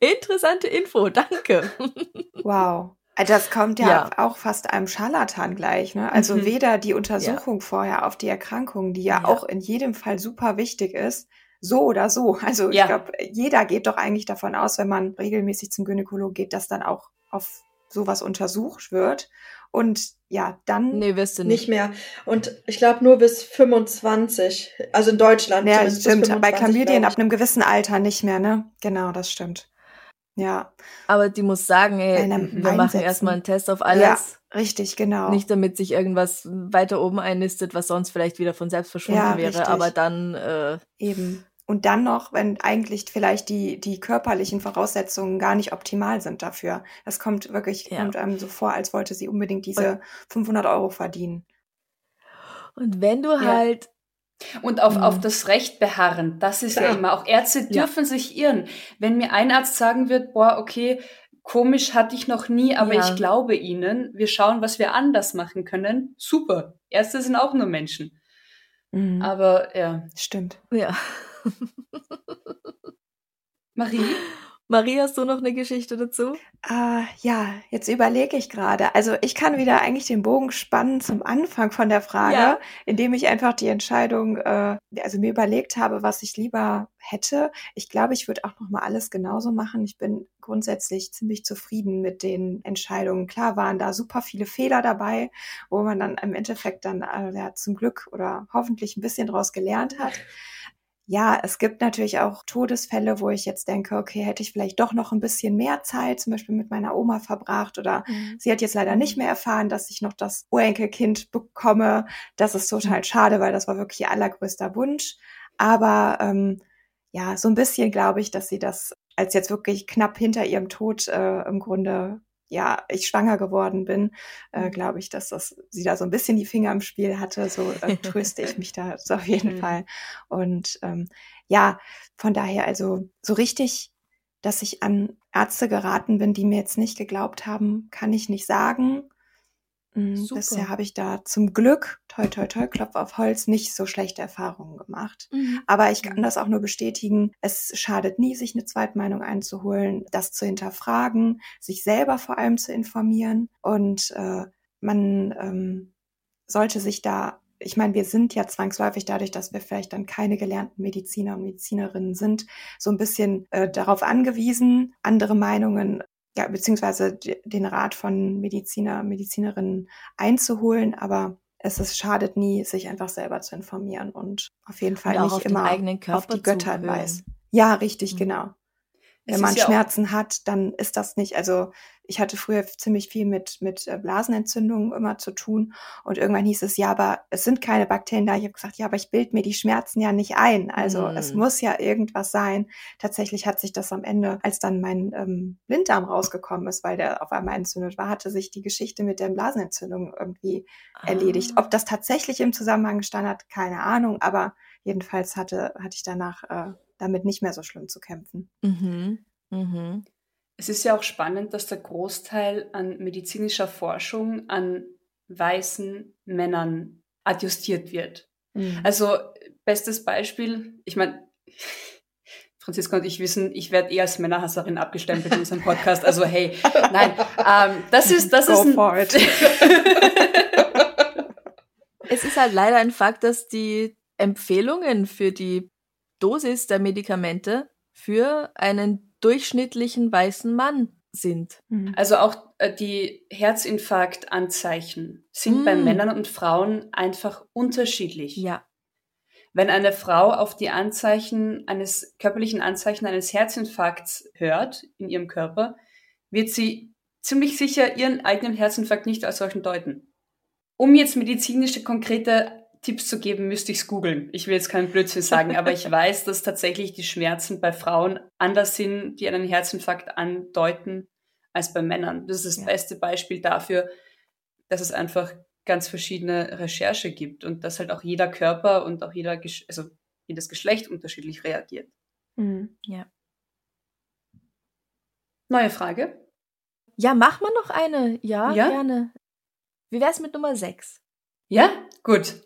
Interessante Info, danke. *laughs* wow. Das kommt ja, Ja. auch fast einem Scharlatan gleich. Ne? Also Mhm. weder die Untersuchung vorher auf die Erkrankung, die ja, Ja. auch in jedem Fall super wichtig ist, so oder so. Also Ja. ich glaube, jeder geht doch eigentlich davon aus, wenn man regelmäßig zum Gynäkologen geht, dass dann auch auf sowas untersucht wird. Und ja, dann Nee, wirst du Nicht nicht. mehr. Und ich glaube nur bis 25. Also in Deutschland. Ja, bis stimmt. Bei 25, Chlamydien ab einem gewissen Alter nicht mehr, ne? Genau, das stimmt. Ja, Aber die muss sagen, ey, wir machen Einsetzen. erstmal einen Test auf alles. ja, richtig, genau. Nicht damit sich irgendwas weiter oben einnistet, was sonst vielleicht wieder von selbst verschwunden Ja, wäre, richtig. aber dann äh, Eben. Und dann noch, wenn eigentlich vielleicht die, die körperlichen Voraussetzungen gar nicht optimal sind dafür. Das kommt wirklich, Ja. kommt einem so vor, als wollte sie unbedingt diese 500 Euro verdienen. und wenn du Ja. halt Und auf, Mhm. auf das Recht beharren, das ist ja, Ja. immer, auch Ärzte Ja. dürfen sich irren. Wenn mir ein Arzt sagen wird, boah, okay, komisch hatte ich noch nie, aber Ja. ich glaube Ihnen, wir schauen, was wir anders machen können, super. Ärzte sind auch nur Menschen. Mhm. Aber ja. Stimmt. ja. *laughs* Marie? Marie, hast du noch eine Geschichte dazu? Ah, ja, jetzt überlege ich gerade. Also ich kann wieder eigentlich den Bogen spannen zum Anfang von der Frage, Ja. indem ich einfach die Entscheidung, äh, also mir überlegt habe, was ich lieber hätte. Ich glaube, ich würde auch noch mal alles genauso machen. Ich bin grundsätzlich ziemlich zufrieden mit den Entscheidungen. Klar waren da super viele Fehler dabei, wo man dann im Endeffekt dann äh, ja, zum Glück oder hoffentlich ein bisschen draus gelernt hat. Ja, es gibt natürlich auch Todesfälle, wo ich jetzt denke, okay, hätte ich vielleicht doch noch ein bisschen mehr Zeit, zum Beispiel mit meiner Oma verbracht oder sie hat jetzt leider nicht mehr erfahren, dass ich noch das Urenkelkind bekomme. Das ist total schade, weil das war wirklich ihr allergrößter Wunsch. Aber ähm, ja, so ein bisschen glaube ich, dass sie das als jetzt wirklich knapp hinter ihrem Tod äh, im Grunde ja, ich schwanger geworden bin, äh, glaube ich, dass das sie da so ein bisschen die Finger im Spiel hatte. So äh, tröste ich mich da *laughs* so auf jeden Mhm. Fall. Und ähm, ja, von daher also so richtig, dass ich an Ärzte geraten bin, die mir jetzt nicht geglaubt haben, kann ich nicht sagen. Mm, Super. Bisher habe ich da zum Glück, toi toi toi, Klopf auf Holz, nicht so schlechte Erfahrungen gemacht. Aber ich kann das auch nur bestätigen. Es schadet nie, sich eine Zweitmeinung einzuholen, das zu hinterfragen, sich selber vor allem zu informieren. Und äh, man ähm, sollte sich da, ich meine, wir sind ja zwangsläufig dadurch, dass wir vielleicht dann keine gelernten Mediziner und Medizinerinnen sind, so ein bisschen äh, darauf angewiesen, andere Meinungen ja, beziehungsweise den Rat von Mediziner, Medizinerinnen einzuholen, aber es ist, schadet nie, sich einfach selber zu informieren und auf jeden Fall Und auch nicht auf den immer auf die Götter weiß. Ja, richtig, Mhm. genau. Wenn man ja Schmerzen hat, dann ist das nicht, also ich hatte früher ziemlich viel mit, mit äh, Blasenentzündungen immer zu tun und irgendwann hieß es, ja, aber es sind keine Bakterien da. Ich habe gesagt, ja, aber ich bild mir die Schmerzen ja nicht ein. Also Mm. es muss ja irgendwas sein. Tatsächlich hat sich das am Ende, als dann mein ähm, Blinddarm rausgekommen ist, weil der auf einmal entzündet war, hatte sich die Geschichte mit der Blasenentzündung irgendwie erledigt. Ah. Ob das tatsächlich im Zusammenhang gestanden hat, keine Ahnung, aber jedenfalls hatte, hatte ich danach äh, damit nicht mehr so schlimm zu kämpfen. Mhm. Mhm. Es ist ja auch spannend, dass der Großteil an medizinischer Forschung an weißen Männern adjustiert wird. Mhm. Also, bestes Beispiel, ich meine, Franziska und ich wissen, ich werde eher als Männerhasserin abgestempelt in unserem Podcast. Also, hey, nein, ähm, das ist, das Go ist ein, for it. *laughs* Es ist halt leider ein Fakt, dass die Empfehlungen für die Dosis der Medikamente für einen durchschnittlichen weißen Mann sind. Mhm. Also auch äh, die Herzinfarktanzeichen sind mm. bei Männern und Frauen einfach unterschiedlich. Ja. Wenn eine Frau auf die Anzeichen eines körperlichen Anzeichen eines Herzinfarkts hört in ihrem Körper, wird sie ziemlich sicher ihren eigenen Herzinfarkt nicht als solchen deuten. Um jetzt medizinische konkrete Tipps zu geben, müsste ich es googeln. Ich will jetzt keinen Blödsinn sagen, aber ich *laughs* weiß, dass tatsächlich die Schmerzen bei Frauen anders sind, die einen Herzinfarkt andeuten, als bei Männern. Das ist das ja. beste Beispiel dafür, dass es einfach ganz verschiedene Recherche gibt und dass halt auch jeder Körper und auch jeder, also jedes Geschlecht unterschiedlich reagiert. Mhm, ja. Neue Frage? Ja, mach mal noch eine. Ja, ja? gerne. Wie wär's mit Nummer 6? Ja, gut.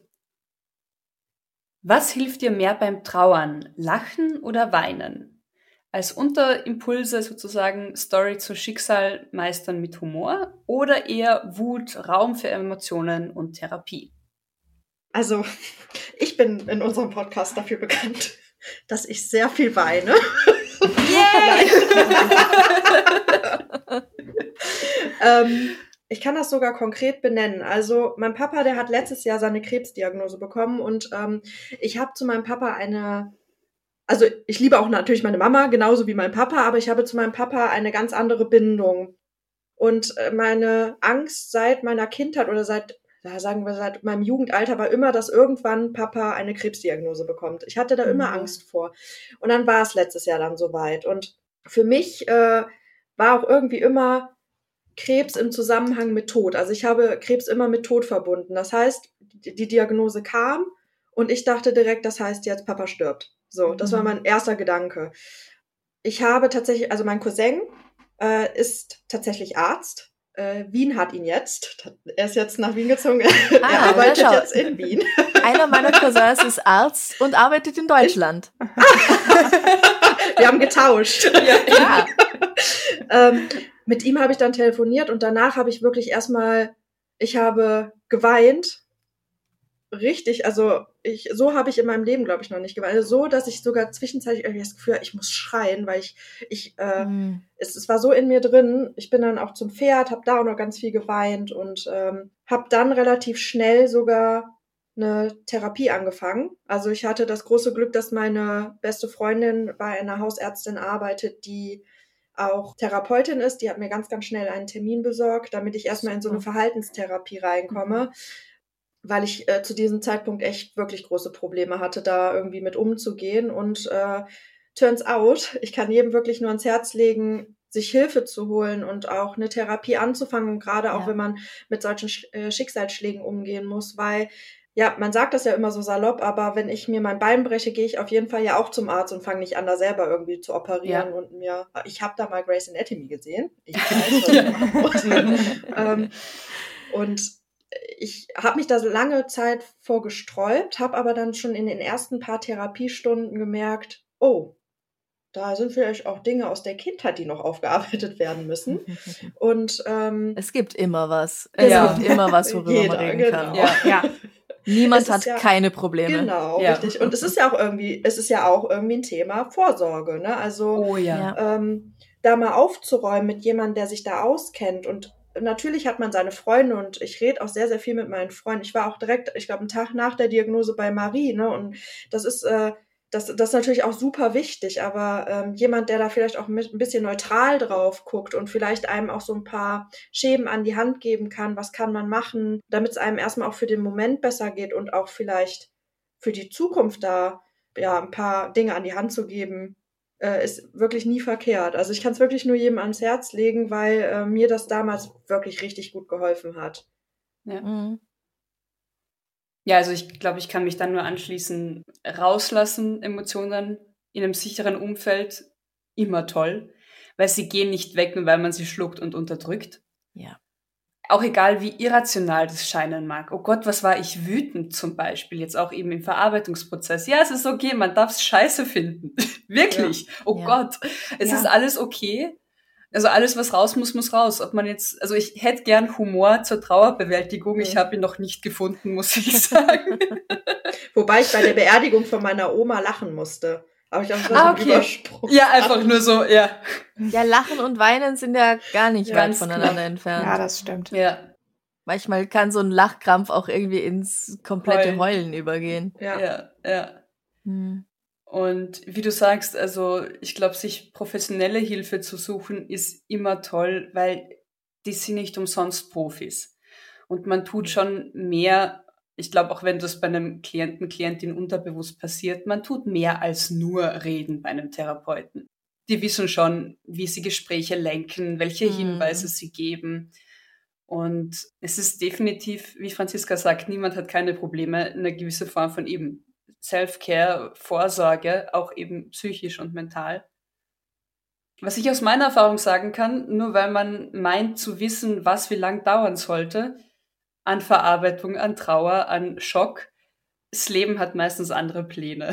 Was hilft dir mehr beim Trauern? Lachen oder weinen? Als Unterimpulse sozusagen Story zu Schicksal meistern mit Humor oder eher Wut, Raum für Emotionen und Therapie? Also, *laughs* ich bin in unserem Podcast dafür bekannt, *laughs* dass ich sehr viel weine. *laughs* Yay! ähm, ich kann das sogar konkret benennen. Also mein Papa, der hat letztes Jahr seine Krebsdiagnose bekommen und ähm, ich habe zu meinem Papa eine, also ich liebe auch natürlich meine Mama genauso wie mein Papa, aber ich habe zu meinem Papa eine ganz andere Bindung. Und äh, meine Angst seit meiner Kindheit oder seit, sagen wir, seit meinem Jugendalter war immer, dass irgendwann Papa eine Krebsdiagnose bekommt. Ich hatte da immer mhm. Angst vor. Und dann war es letztes Jahr dann soweit. Und für mich äh, war auch irgendwie immer Krebs im Zusammenhang mit Tod. Also ich habe Krebs immer mit Tod verbunden. Das heißt, die Diagnose kam und ich dachte direkt, das heißt jetzt Papa stirbt. So, das war mhm. mein erster Gedanke. Ich habe tatsächlich, also mein Cousin äh, ist tatsächlich Arzt. Äh, Wien hat ihn jetzt. Er ist jetzt nach Wien gezogen. Ah, *laughs* er arbeitet ja, jetzt in Wien. *laughs* Einer meiner Cousins ist Arzt und arbeitet in Deutschland. *laughs* Wir haben getauscht. Ja. ja. ähm, mit ihm habe ich dann telefoniert und danach habe ich wirklich erstmal, ich habe geweint. Richtig, also ich, so habe ich in meinem Leben, glaube ich, noch nicht geweint. Also so, dass ich sogar zwischenzeitlich irgendwie das Gefühl, ich muss schreien, weil ich, ich, äh, mhm. es, es war so in mir drin. Ich bin dann auch zum Pferd, habe da auch noch ganz viel geweint und ähm, habe dann relativ schnell sogar eine Therapie angefangen. Also ich hatte das große Glück, dass meine beste Freundin bei einer Hausärztin arbeitet, die auch Therapeutin ist. Die hat mir ganz, ganz schnell einen Termin besorgt, damit ich erstmal in so eine Verhaltenstherapie reinkomme, mhm. weil ich äh, zu diesem Zeitpunkt echt wirklich große Probleme hatte, da irgendwie mit umzugehen. Und äh, turns out, ich kann jedem wirklich nur ans Herz legen, sich Hilfe zu holen und auch eine Therapie anzufangen, gerade auch ja. wenn man mit solchen äh, Schicksalsschlägen umgehen muss, weil ja, man sagt das ja immer so salopp, aber wenn ich mir mein Bein breche, gehe ich auf jeden Fall ja auch zum Arzt und fange nicht an, da selber irgendwie zu operieren ja. und mir. Ich habe da mal Grace Anatomy gesehen. Ich *laughs* weiß, ähm, und ich habe mich da so lange Zeit vorgesträubt, habe aber dann schon in den ersten paar Therapiestunden gemerkt, oh, da sind vielleicht auch Dinge aus der Kindheit, die noch aufgearbeitet werden müssen. *laughs* Und ähm, es gibt immer was. Es ja. gibt immer was, worüber *laughs* Jeder, man reden genau. kann. Ja. ja. Niemand hat ja, keine Probleme. Genau, ja. richtig. Und es ist ja auch irgendwie, es ist ja auch irgendwie ein Thema Vorsorge, ne? Also oh, ja. ähm, da mal aufzuräumen mit jemandem, der sich da auskennt und Natürlich hat man seine Freunde und ich rede auch sehr, sehr viel mit meinen Freunden. Ich war auch direkt, ich glaube, einen Tag nach der Diagnose bei Marie, ne? Und das ist, äh, das, das ist natürlich auch super wichtig, aber ähm, jemand, der da vielleicht auch mit, ein bisschen neutral drauf guckt und vielleicht einem auch so ein paar Schäben an die Hand geben kann, was kann man machen, damit es einem erstmal auch für den Moment besser geht und auch vielleicht für die Zukunft da ja ein paar Dinge an die Hand zu geben, äh, ist wirklich nie verkehrt. Also ich kann es wirklich nur jedem ans Herz legen, weil äh, mir das damals wirklich richtig gut geholfen hat. Ja. Mhm. Ja, also ich glaube, ich kann mich dann nur anschließen. Rauslassen, Emotionen in einem sicheren Umfeld, immer toll, weil sie gehen nicht weg, nur weil man sie schluckt und unterdrückt. Ja. Auch egal, wie irrational das scheinen mag. Oh Gott, was war ich wütend zum Beispiel, jetzt auch eben im Verarbeitungsprozess. Ja, es ist okay, man darf es scheiße finden. *laughs* Wirklich. Ja. Oh ja. Gott, es ja. ist alles okay. Also alles, was raus muss, muss raus. Ob man jetzt, also ich hätte gern Humor zur Trauerbewältigung. Ich habe ihn noch nicht gefunden, muss ich *laughs* sagen. Wobei ich bei der Beerdigung von meiner Oma lachen musste. Aber ich glaube, das Ah, okay. Übersprung. Ja, einfach nur so, ja. Ja, Lachen und Weinen sind ja gar nicht Ja, weit voneinander entfernt. Ja, das stimmt. Ja, Manchmal kann so ein Lachkrampf auch irgendwie ins komplette Heulen. Heulen übergehen. Ja. ja, ja. Hm. Und wie du sagst, also ich glaube, sich professionelle Hilfe zu suchen, ist immer toll, weil die sind nicht umsonst Profis. Und man tut schon mehr, ich glaube, auch wenn das bei einem Klienten, Klientin unterbewusst passiert, man tut mehr als nur reden bei einem Therapeuten. Die wissen schon, wie sie Gespräche lenken, welche Mhm. Hinweise sie geben. Und es ist definitiv, wie Franziska sagt, niemand hat keine Probleme, eine gewisse Form von eben Self-Care, Vorsorge, auch eben psychisch und mental. Was ich aus meiner Erfahrung sagen kann, nur weil man meint zu wissen, was wie lang dauern sollte, an Verarbeitung, an Trauer, an Schock, das Leben hat meistens andere Pläne.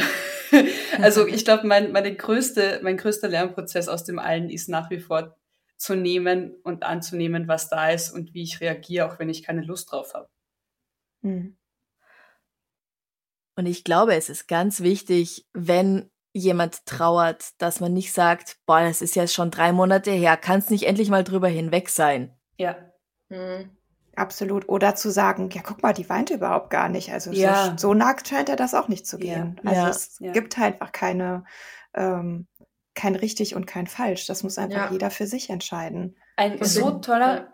*laughs* also ich glaube, mein, meine größte, mein größter Lernprozess aus dem allen ist nach wie vor zu nehmen und anzunehmen, was da ist und wie ich reagiere, auch wenn ich keine Lust drauf habe. Hm. Und ich glaube, es ist ganz wichtig, wenn jemand trauert, dass man nicht sagt, boah, das ist jetzt schon drei Monate her, kannst nicht endlich mal drüber hinweg sein. Ja, Hm. Absolut. Oder zu sagen, ja, guck mal, die weint überhaupt gar nicht. Also Ja. so, so nackt scheint er das auch nicht zu gehen. Ja. Also Ja. es Ja. gibt halt einfach keine, ähm, kein richtig und kein falsch. Das muss einfach Ja. jeder für sich entscheiden. ein so toller, ja.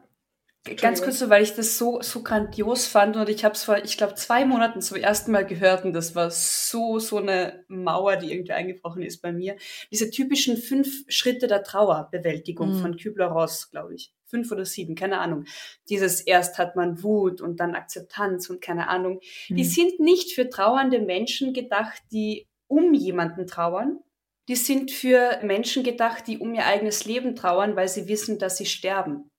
Ganz kurz so, weil ich das so, so grandios fand und ich habe es vor, ich glaube, zwei Monaten zum ersten Mal gehört und das war so, so eine Mauer, die irgendwie eingebrochen ist bei mir. Diese typischen fünf Schritte der Trauerbewältigung Mhm. von Kübler-Ross, glaube ich. Fünf oder sieben, keine Ahnung. Dieses erst hat man Wut und dann Akzeptanz und keine Ahnung. Die Hm. sind nicht für trauernde Menschen gedacht, die um jemanden trauern. Die sind für Menschen gedacht, die um ihr eigenes Leben trauern, weil sie wissen, dass sie sterben.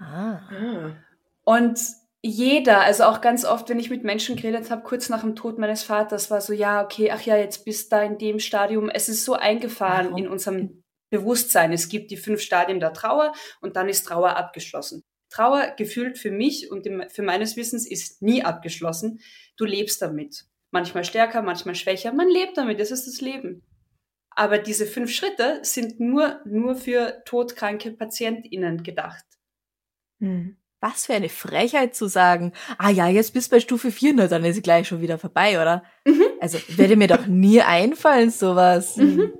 Ah. Und jeder, also auch ganz oft, wenn ich mit Menschen geredet habe, kurz nach dem Tod meines Vaters, war so, ja, okay, ach ja, jetzt bist da in dem Stadium. Es ist so eingefahren Warum? in unserem Bewusstsein. Es gibt die fünf Stadien der Trauer und dann ist Trauer abgeschlossen. Trauer gefühlt für mich und für meines Wissens ist nie abgeschlossen. Du lebst damit. Manchmal stärker, manchmal schwächer. Man lebt damit. Das ist das Leben. Aber diese fünf Schritte sind nur, nur für todkranke PatientInnen gedacht. Hm. Was für eine Frechheit zu sagen, ah ja, jetzt bist du bei Stufe 400, dann ist sie gleich schon wieder vorbei, oder? Mhm. Also würde mir doch nie *laughs* einfallen, sowas. Mhm.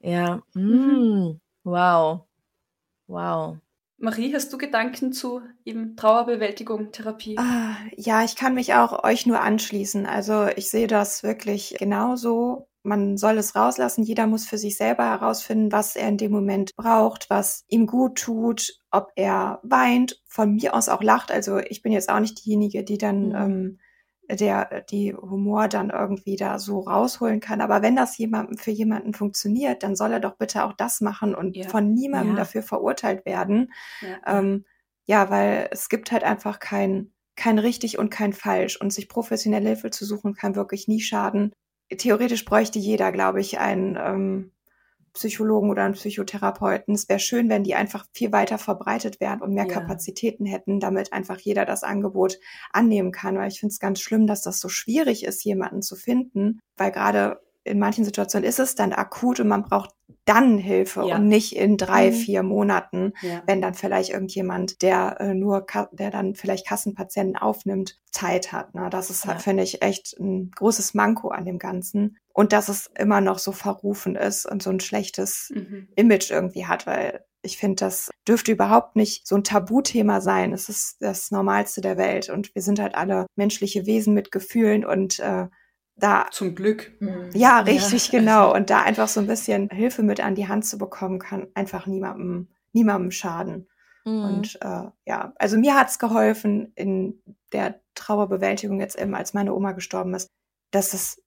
Ja, mm, wow. Wow. Marie, hast du Gedanken zu eben Trauerbewältigung, Therapie? Ah, ja, ich kann mich auch euch nur anschließen. Also ich sehe das wirklich genauso. Man soll es rauslassen. Jeder muss für sich selber herausfinden, was er in dem Moment braucht, was ihm gut tut, ob er weint, von mir aus auch lacht. Also ich bin jetzt auch nicht diejenige, die dann Mhm. ähm, der die Humor dann irgendwie da so rausholen kann. Aber wenn das jemandem für jemanden funktioniert, dann soll er doch bitte auch das machen und Ja. von niemandem Ja. dafür verurteilt werden. Ja. Ähm, ja, weil es gibt halt einfach kein, kein richtig und kein falsch. Und sich professionelle Hilfe zu suchen, kann wirklich nie schaden. Theoretisch bräuchte jeder, glaube ich, einen ähm, Psychologen oder einen Psychotherapeuten. Es wäre schön, wenn die einfach viel weiter verbreitet wären und mehr Ja. Kapazitäten hätten, damit einfach jeder das Angebot annehmen kann. Weil ich finde es ganz schlimm, dass das so schwierig ist, jemanden zu finden, weil gerade in manchen Situationen ist es dann akut und man braucht dann Hilfe Ja. und nicht in drei, Mhm. vier Monaten ja. wenn dann vielleicht irgendjemand, der äh, nur, der dann vielleicht Kassenpatienten aufnimmt, Zeit hat. Ne? Das ist, Ja. finde ich, echt ein großes Manko an dem Ganzen. Und dass es immer noch so verrufen ist und so ein schlechtes Mhm. Image irgendwie hat, weil ich finde, das dürfte überhaupt nicht so ein Tabuthema sein. Es ist das Normalste der Welt und wir sind halt alle menschliche Wesen mit Gefühlen und äh, da Zum Glück. Hm. ja, richtig, genau. Und da einfach so ein bisschen Hilfe mit an die Hand zu bekommen, kann einfach niemandem, niemandem schaden. Mhm. Und äh, ja, also mir hat's geholfen in der Trauerbewältigung jetzt eben, als meine Oma gestorben ist, dass es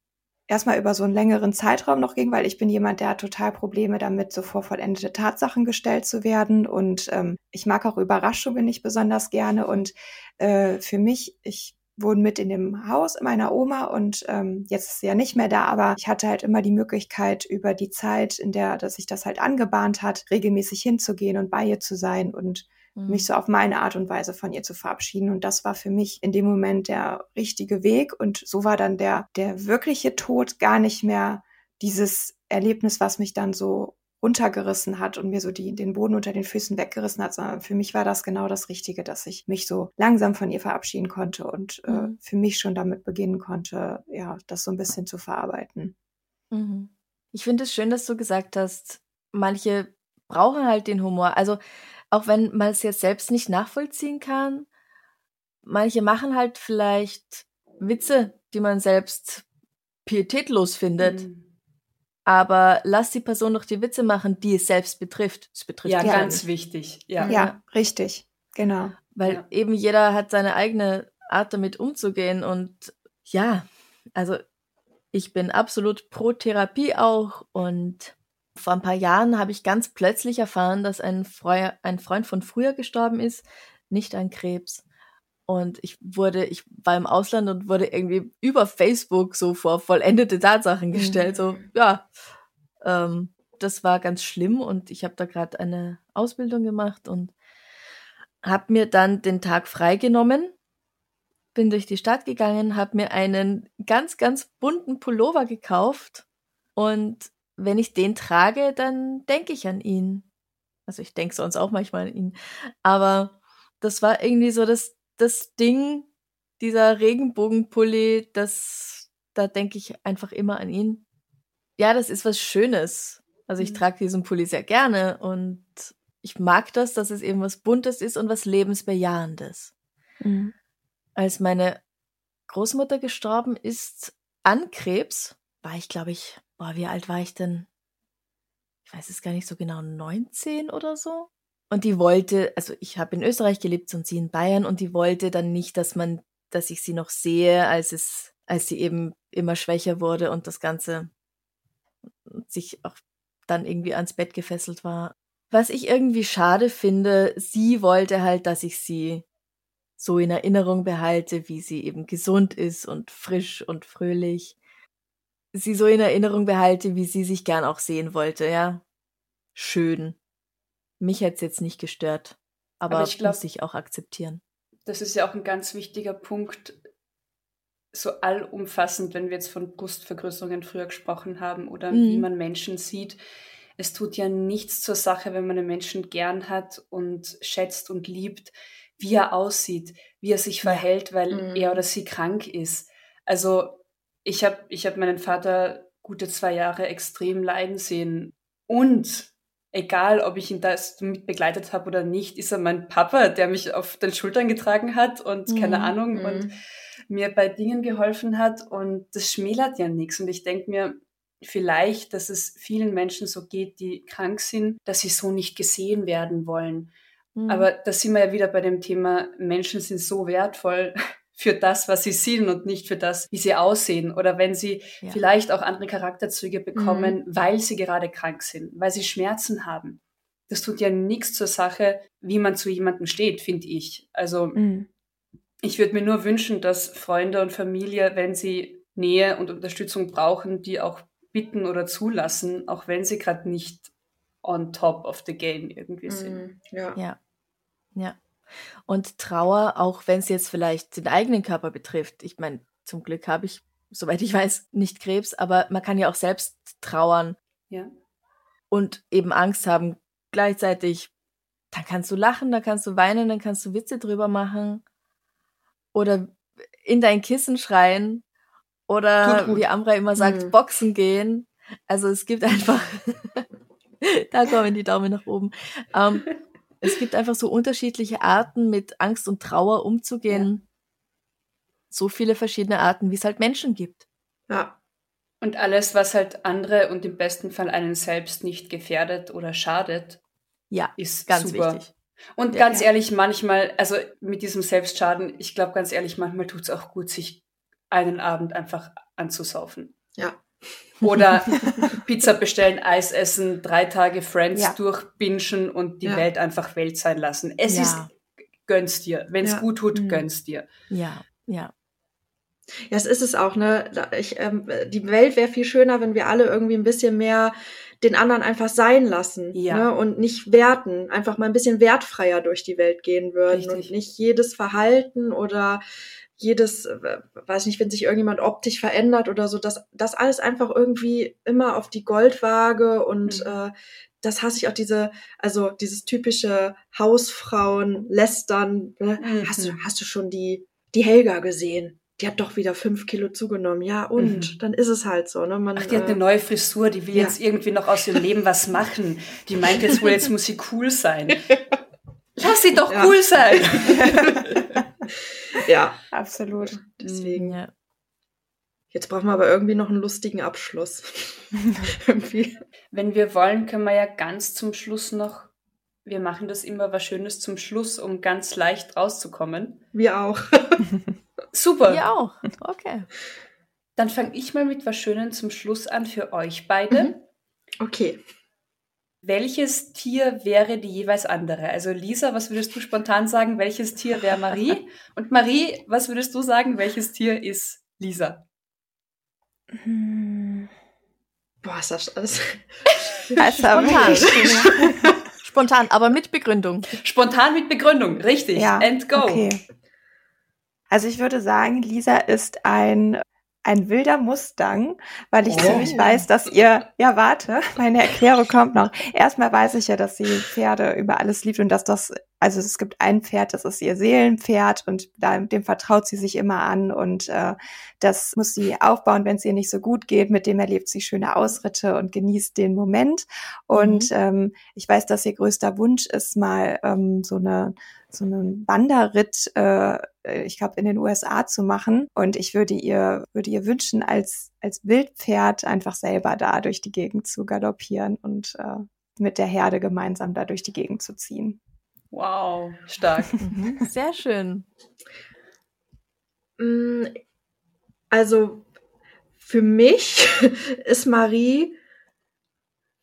erstmal über so einen längeren Zeitraum noch ging, weil ich bin jemand, der hat total Probleme damit, so vor vollendete Tatsachen gestellt zu werden. Und ähm, ich mag auch Überraschungen nicht besonders gerne. Und äh, für mich, ich wohne mit in dem Haus meiner Oma und ähm, jetzt ist sie ja nicht mehr da, aber ich hatte halt immer die Möglichkeit, über die Zeit, in der dass sich das halt angebahnt hat, regelmäßig hinzugehen und bei ihr zu sein und Mhm. mich so auf meine Art und Weise von ihr zu verabschieden. Und das war für mich in dem Moment der richtige Weg. Und so war dann der, der wirkliche Tod gar nicht mehr dieses Erlebnis, was mich dann so runtergerissen hat und mir so die, den Boden unter den Füßen weggerissen hat, sondern für mich war das genau das Richtige, dass ich mich so langsam von ihr verabschieden konnte und äh, mhm. für mich schon damit beginnen konnte, ja, das so ein bisschen zu verarbeiten. Mhm. Ich finde es schön, dass du gesagt hast, manche brauchen halt den Humor. Also auch wenn man es jetzt selbst nicht nachvollziehen kann, manche machen halt vielleicht Witze, die man selbst pietätlos findet. Mhm. Aber lass die Person doch die Witze machen, die es selbst betrifft. Es betrifft ja, ganz nicht. wichtig. Ja. ja, richtig. Genau. Weil ja. eben jeder hat seine eigene Art damit umzugehen und ja, also ich bin absolut pro Therapie auch und vor ein paar Jahren habe ich ganz plötzlich erfahren, dass ein, Freu ein Freund von früher gestorben ist, nicht an Krebs. Und ich wurde, ich war im Ausland und wurde irgendwie über Facebook so vor vollendete Tatsachen gestellt. So, mhm. ja, ähm, das war ganz schlimm und ich habe da gerade eine Ausbildung gemacht und habe mir dann den Tag freigenommen, bin durch die Stadt gegangen, habe mir einen ganz, ganz bunten Pullover gekauft und wenn ich den trage, dann denke ich an ihn. Also ich denke sonst auch manchmal an ihn. Aber das war irgendwie so das, das Ding, dieser Regenbogenpulli, das, da denke ich einfach immer an ihn. Ja, das ist was Schönes. Also ich mhm. trage diesen Pulli sehr gerne und ich mag das, dass es eben was Buntes ist und was Lebensbejahendes. Mhm. Als meine Großmutter gestorben ist an Krebs, war ich, glaube ich, boah, wie alt war ich denn? Ich weiß es gar nicht so genau, 19 oder so. Und die wollte, also ich habe in Österreich gelebt und sie in Bayern und die wollte dann nicht, dass man, dass ich sie noch sehe, als es, als sie eben immer schwächer wurde und das Ganze sich auch dann irgendwie ans Bett gefesselt war. Was ich irgendwie schade finde, sie wollte halt, dass ich sie so in Erinnerung behalte, wie sie eben gesund ist und frisch und fröhlich sie so in Erinnerung behalte, wie sie sich gern auch sehen wollte, ja. Schön. Mich hätte es jetzt nicht gestört, aber, aber ich glaub, muss ich auch akzeptieren. Das ist ja auch ein ganz wichtiger Punkt, so allumfassend, wenn wir jetzt von Brustvergrößerungen früher gesprochen haben oder mhm. wie man Menschen sieht. Es tut ja nichts zur Sache, wenn man einen Menschen gern hat und schätzt und liebt, wie er aussieht, wie er sich verhält, weil mhm. er oder sie krank ist. Also ich habe ich hab meinen Vater gute zwei Jahre extrem leiden sehen. Und egal, ob ich ihn da mit begleitet habe oder nicht, ist er mein Papa, der mich auf den Schultern getragen hat und mhm. keine Ahnung mhm. und mir bei Dingen geholfen hat. Und das schmälert ja nichts. Und ich denke mir, vielleicht, dass es vielen Menschen so geht, die krank sind, dass sie so nicht gesehen werden wollen. Mhm. Aber da sind wir ja wieder bei dem Thema, Menschen sind so wertvoll für das, was sie sind und nicht für das, wie sie aussehen. Oder wenn sie ja. vielleicht auch andere Charakterzüge bekommen, mhm. weil sie gerade krank sind, weil sie Schmerzen haben. Das tut ja nichts zur Sache, wie man zu jemandem steht, finde ich. Also mhm. ich würde mir nur wünschen, dass Freunde und Familie, wenn sie Nähe und Unterstützung brauchen, die auch bitten oder zulassen, auch wenn sie gerade nicht on top of the game irgendwie sind. Mhm. Ja. ja. Ja. Und Trauer, auch wenn es jetzt vielleicht den eigenen Körper betrifft. Ich meine, zum Glück habe ich, soweit ich weiß, nicht Krebs, aber man kann ja auch selbst trauern. Ja. Und eben Angst haben. Gleichzeitig, dann kannst du lachen, dann kannst du weinen, dann kannst du Witze drüber machen. Oder in dein Kissen schreien. Oder wie Amra immer sagt, mhm. boxen gehen. Also es gibt einfach, *laughs* da kommen die Daumen nach oben. Ähm, es gibt einfach so unterschiedliche Arten, mit Angst und Trauer umzugehen. Ja. So viele verschiedene Arten, wie es halt Menschen gibt. Ja. Und alles, was halt andere und im besten Fall einen selbst nicht gefährdet oder schadet, ja, ist ganz super. wichtig. Und ja, ganz ja. ehrlich, manchmal, also mit diesem Selbstschaden, ich glaube ganz ehrlich, manchmal tut es auch gut, sich einen Abend einfach anzusaufen. Ja. Oder *laughs* Pizza bestellen, Eis essen, drei Tage Friends ja. durchbingen und die ja. Welt einfach Welt sein lassen. Es ja. ist, gönn's dir. Wenn es gut tut, mhm. gönn's dir. Ja, ja. Ja, es ist es auch, ne? Ich, ähm, die Welt wäre viel schöner, wenn wir alle irgendwie ein bisschen mehr den anderen einfach sein lassen ja. ne? und nicht werten, einfach mal ein bisschen wertfreier durch die Welt gehen würden Richtig. und nicht jedes Verhalten oder jedes, äh, weiß nicht, wenn sich irgendjemand optisch verändert oder so, dass das alles einfach irgendwie immer auf die Goldwaage und mhm. äh, das hasse ich auch diese, also dieses typische Hausfrauen lästern. Ne? Mhm. Hast du, hast du schon die, die Helga gesehen? Die hat doch wieder fünf Kilo zugenommen. Ja, und mhm. dann ist es halt so. Ne? Man, Ach, die äh, hat eine neue Frisur, die will ja. jetzt irgendwie noch aus ihrem Leben was machen. Die meint jetzt wohl, jetzt muss sie cool sein. *laughs* Lass sie doch ja. cool sein. *laughs* *laughs* ja. Absolut. Deswegen. Ja. Jetzt brauchen wir aber irgendwie noch einen lustigen Abschluss. *laughs* Wenn wir wollen, können wir ja ganz zum Schluss noch, wir machen das immer was Schönes zum Schluss, um ganz leicht rauszukommen. Wir auch. *laughs* Super. Wir auch. Okay. Dann fange ich mal mit was Schönem zum Schluss an für euch beide. Mhm. Okay. Welches Tier wäre die jeweils andere? Also Lisa, was würdest du spontan sagen? Welches Tier wäre Marie? *laughs* Und Marie, was würdest du sagen? Welches Tier ist Lisa? Hm. Boah, ist das alles. *laughs* Spontan. *laughs* Spontan, aber mit Begründung. Spontan mit Begründung, richtig. Ja, And go. Okay. Also ich würde sagen, Lisa ist ein ein wilder Mustang, weil ich oh. ziemlich weiß, dass ihr, ja warte, *laughs* meine Erklärung kommt noch. Erstmal weiß ich ja, dass sie Pferde über alles liebt und dass das, also es gibt ein Pferd, das ist ihr Seelenpferd und da, dem vertraut sie sich immer an und äh, das muss sie aufbauen, wenn es ihr nicht so gut geht. Mit dem erlebt sie schöne Ausritte und genießt den Moment. Und mhm. ähm, ich weiß, dass ihr größter Wunsch ist, mal ähm, so eine so einen Wanderritt, äh, ich glaube, in den USA zu machen. Und ich würde ihr, würde ihr wünschen, als, als Wildpferd einfach selber da durch die Gegend zu galoppieren und äh, mit der Herde gemeinsam da durch die Gegend zu ziehen. Wow, stark. *laughs* Mhm, sehr schön. Mm, also für mich *laughs* ist Marie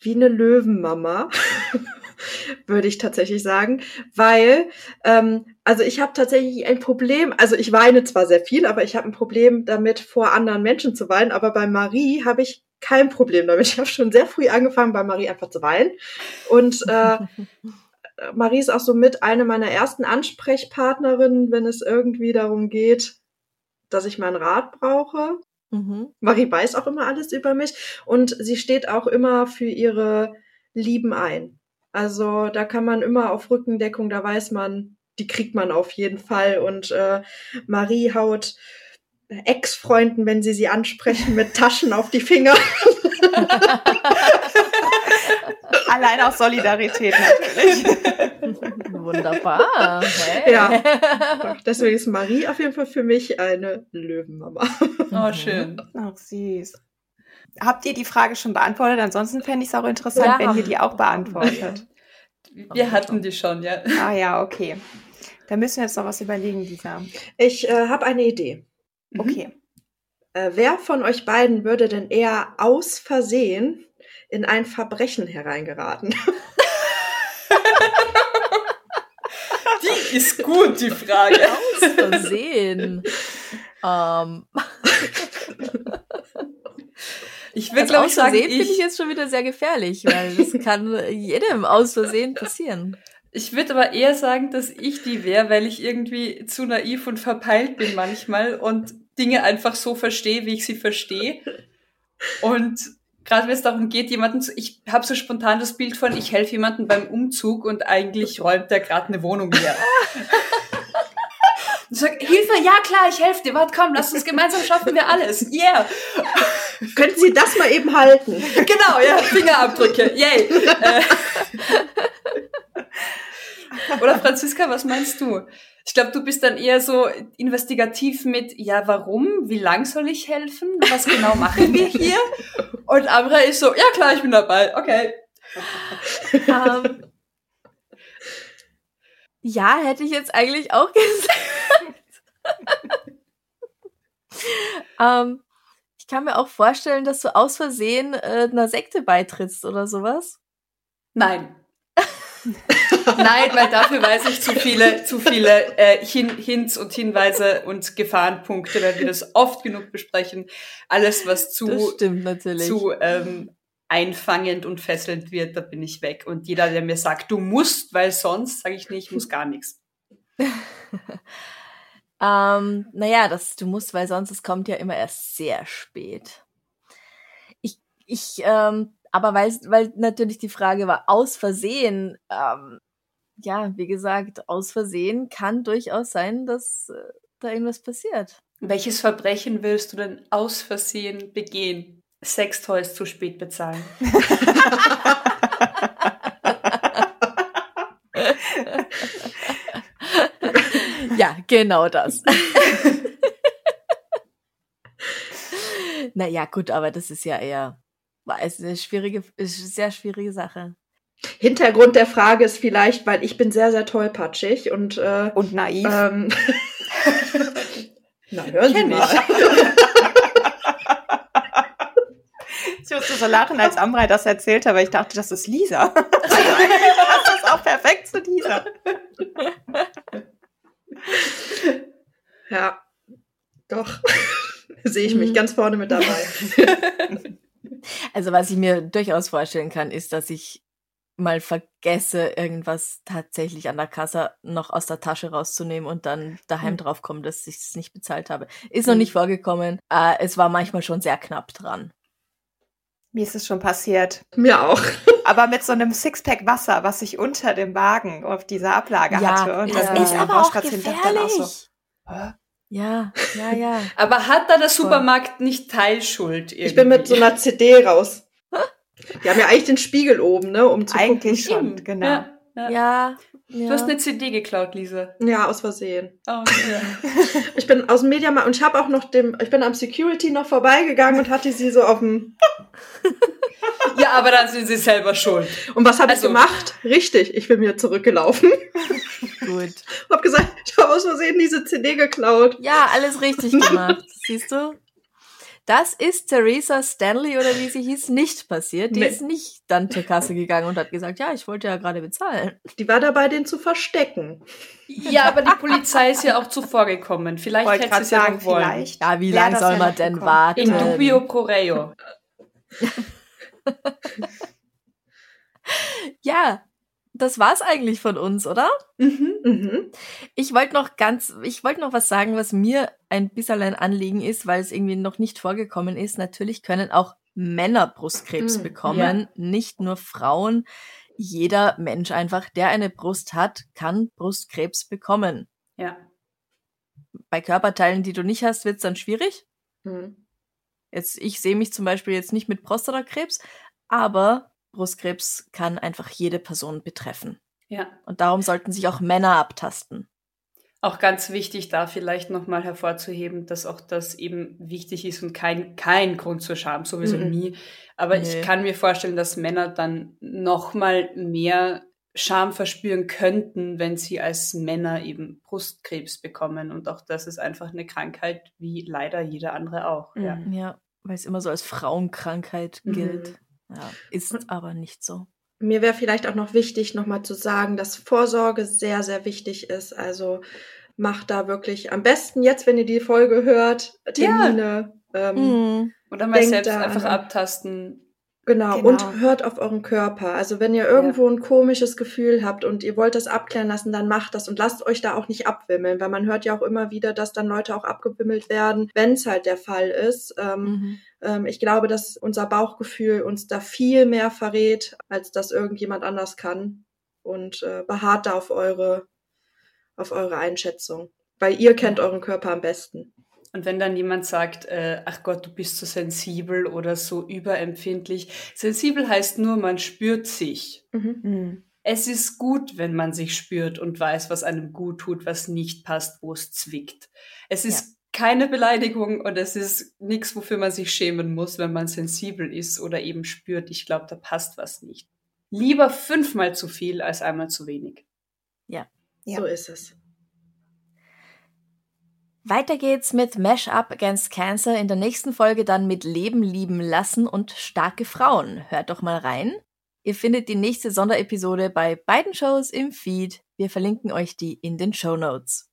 wie eine Löwenmama, *laughs* *laughs* würde ich tatsächlich sagen, weil ähm, also ich habe tatsächlich ein Problem. Also ich weine zwar sehr viel, aber ich habe ein Problem damit, vor anderen Menschen zu weinen. Aber bei Marie habe ich kein Problem damit. Ich habe schon sehr früh angefangen, bei Marie einfach zu weinen und äh, *laughs* Marie ist auch so mit eine meiner ersten Ansprechpartnerinnen, wenn es irgendwie darum geht, dass ich meinen Rat brauche. Mhm. Marie weiß auch immer alles über mich und sie steht auch immer für ihre Lieben ein. Also da kann man immer auf Rückendeckung, da weiß man, die kriegt man auf jeden Fall. Und äh, Marie haut Ex-Freunden, wenn sie sie ansprechen, mit Taschen auf die Finger. *laughs* Allein aus Solidarität natürlich. *laughs* Wunderbar. Hey. Ja. Deswegen ist Marie auf jeden Fall für mich eine Löwenmama. Oh, schön. Ach, süß. Habt ihr die Frage schon beantwortet? Ansonsten fände ich es auch interessant, ja. wenn ihr die auch beantwortet. *laughs* Wir hatten die schon, ja. Ah ja, okay. Da müssen wir jetzt noch was überlegen, Lisa. Ich äh, habe eine Idee. Mhm. Okay. Äh, wer von euch beiden würde denn eher aus Versehen in ein Verbrechen hereingeraten? *laughs* die ist gut, die Frage. Aus Versehen. ähm. *laughs* Ich würde, also glaube ich, sagen, ich finde ich jetzt schon wieder sehr gefährlich, weil das *laughs* kann jedem aus Versehen passieren. Ich würde aber eher sagen, dass ich die wäre, weil ich irgendwie zu naiv und verpeilt bin manchmal und Dinge einfach so verstehe, wie ich sie verstehe. Und gerade wenn es darum geht, jemanden zu, ich habe so spontan das Bild von, ich helfe jemandem beim Umzug und eigentlich räumt der gerade eine Wohnung leer. *laughs* Und sag, Hilfe, ja klar, ich helfe dir. Warte, komm, lass uns gemeinsam schaffen wir alles. Yeah. *laughs* Könnten Sie das mal eben halten? Genau, ja, Fingerabdrücke. Yay. Äh. Oder Franziska, was meinst du? Ich glaube, du bist dann eher so investigativ mit, ja, warum? Wie lang soll ich helfen? Was genau machen wir *laughs* hier? Und Amra ist so, ja klar, ich bin dabei. Okay. Um, *laughs* ähm, ja, hätte ich jetzt eigentlich auch gesagt. *laughs* ähm, ich kann mir auch vorstellen, dass du aus Versehen äh, einer Sekte beitrittst oder sowas. Nein. *laughs* Nein, weil dafür weiß ich zu viele, zu viele äh, Hin Hints und Hinweise und Gefahrenpunkte, weil wir das oft genug besprechen. Alles, was zu, zu ähm, einfangend und fesselnd wird, da bin ich weg. Und jeder, der mir sagt, du musst, weil sonst, sage ich nicht, ich muss gar nichts. *laughs* Ähm, naja, das, du musst, weil sonst es kommt ja immer erst sehr spät. Ich, ich, ähm, aber weil, weil natürlich die Frage war, aus Versehen, ähm, ja, wie gesagt, aus Versehen kann durchaus sein, dass äh, da irgendwas passiert. Welches Verbrechen willst du denn aus Versehen begehen? Sextoys zu spät bezahlen. *laughs* *laughs* ja, genau das. *laughs* naja, gut, aber das ist ja eher ist eine schwierige, ist eine sehr schwierige Sache. Hintergrund der Frage ist vielleicht, weil ich bin sehr, sehr tollpatschig und äh, und naiv. Ähm, *laughs* na, hören Sie mal. Ich musste so lachen, als Amrei das erzählt hat, weil ich dachte, das ist Lisa. *laughs* das ist auch perfekt zu Lisa. Ja, doch. *laughs* Sehe ich mich mhm. ganz vorne mit dabei. *laughs* Also was ich mir durchaus vorstellen kann, ist, dass ich mal vergesse, irgendwas tatsächlich an der Kasse noch aus der Tasche rauszunehmen und dann daheim mhm. drauf komme, dass ich es nicht bezahlt habe. Ist noch mhm. nicht vorgekommen. Äh, es war manchmal schon sehr knapp dran. Mir ist es schon passiert. Mir auch. Aber mit so einem Sixpack Wasser, was ich unter dem Wagen auf dieser Ablage ja, hatte. Und das ist aber auch gefährlich. Dann auch so, ja, ja, ja. *laughs* aber hat da der Supermarkt nicht Teilschuld? Irgendwie? Ich bin mit so einer CD raus. *laughs* Die haben ja eigentlich den Spiegel oben, ne, um zu Eigentlich gucken. schon, genau. Ja, ja. ja. Du hast eine CD geklaut, Lisa. Ja, aus Versehen. Oh, okay. *laughs* ich bin aus dem Mediamarkt und ich habe auch noch dem, ich bin am Security noch vorbeigegangen und hatte sie so auf dem. *laughs* ja, aber dann sind sie selber schuld. Und was habe also, ich gemacht? Richtig, ich bin mir zurückgelaufen. *laughs* Gut. hab gesagt, ich habe aus Versehen diese CD geklaut. Ja, alles richtig gemacht. Siehst du? Das ist Theresa Stanley oder wie sie hieß, nicht passiert. Die nee. ist nicht dann zur Kasse gegangen und hat gesagt, ja, ich wollte ja gerade bezahlen. Die war dabei, den zu verstecken. Ja, aber die Polizei ist ja auch zuvor gekommen. Vielleicht Wollte hätte sie es ja noch wollen. Vielleicht. Ja, wie lange soll man denn bekommen. warten? In dubio pro reo. *laughs* *laughs* ja, das war's eigentlich von uns, oder? Mhm, mhm. Ich wollte noch ganz, ich wollte noch was sagen, was mir ein bisschen ein Anliegen ist, weil es irgendwie noch nicht vorgekommen ist. Natürlich können auch Männer Brustkrebs mhm, bekommen, ja. nicht nur Frauen. Jeder Mensch einfach, der eine Brust hat, kann Brustkrebs bekommen. Ja. Bei Körperteilen, die du nicht hast, wird's dann schwierig. Mhm. Jetzt, ich sehe mich zum Beispiel jetzt nicht mit Prostatakrebs, aber Brustkrebs kann einfach jede Person betreffen. Ja. Und darum sollten sich auch Männer abtasten. Auch ganz wichtig, da vielleicht nochmal hervorzuheben, dass auch das eben wichtig ist und kein, kein Grund zur Scham, sowieso mhm. nie. Aber nee. ich kann mir vorstellen, dass Männer dann nochmal mehr Scham verspüren könnten, wenn sie als Männer eben Brustkrebs bekommen. Und auch das ist einfach eine Krankheit, wie leider jeder andere auch. Mhm. Ja, ja weil es immer so als Frauenkrankheit gilt. Mhm. Ja, ist aber nicht so. Mir wäre vielleicht auch noch wichtig, nochmal zu sagen, dass Vorsorge sehr, sehr wichtig ist. Also macht da wirklich am besten jetzt, wenn ihr die Folge hört, Termine. Ja. Ähm, mhm. Oder mal selbst einfach abtasten, Genau. genau. und hört auf euren Körper. Also wenn ihr irgendwo ja. ein komisches Gefühl habt und ihr wollt das abklären lassen, dann macht das und lasst euch da auch nicht abwimmeln, weil man hört ja auch immer wieder, dass dann Leute auch abgewimmelt werden, wenn es halt der Fall ist. Ähm, mhm. ähm, ich glaube, dass unser Bauchgefühl uns da viel mehr verrät, als das irgendjemand anders kann und äh, beharrt da auf eure, auf eure Einschätzung, weil ihr kennt euren Körper am besten. Und wenn dann jemand sagt, äh, ach Gott, du bist so sensibel oder so überempfindlich. Sensibel heißt nur, man spürt sich. Mhm. mhm. Es ist gut, wenn man sich spürt und weiß, was einem gut tut, was nicht passt, wo es zwickt. Es ist ja. keine Beleidigung und es ist nichts, wofür man sich schämen muss, wenn man sensibel ist oder eben spürt, ich glaube, da passt was nicht. Lieber fünfmal zu viel als einmal zu wenig. Ja, ja. so ist es. Weiter geht's mit Mash Up Against Cancer in der nächsten Folge dann mit Leben lieben lassen und starke Frauen. Hört doch mal rein. Ihr findet die nächste Sonderepisode bei beiden Shows im Feed. Wir verlinken euch die in den Show Notes.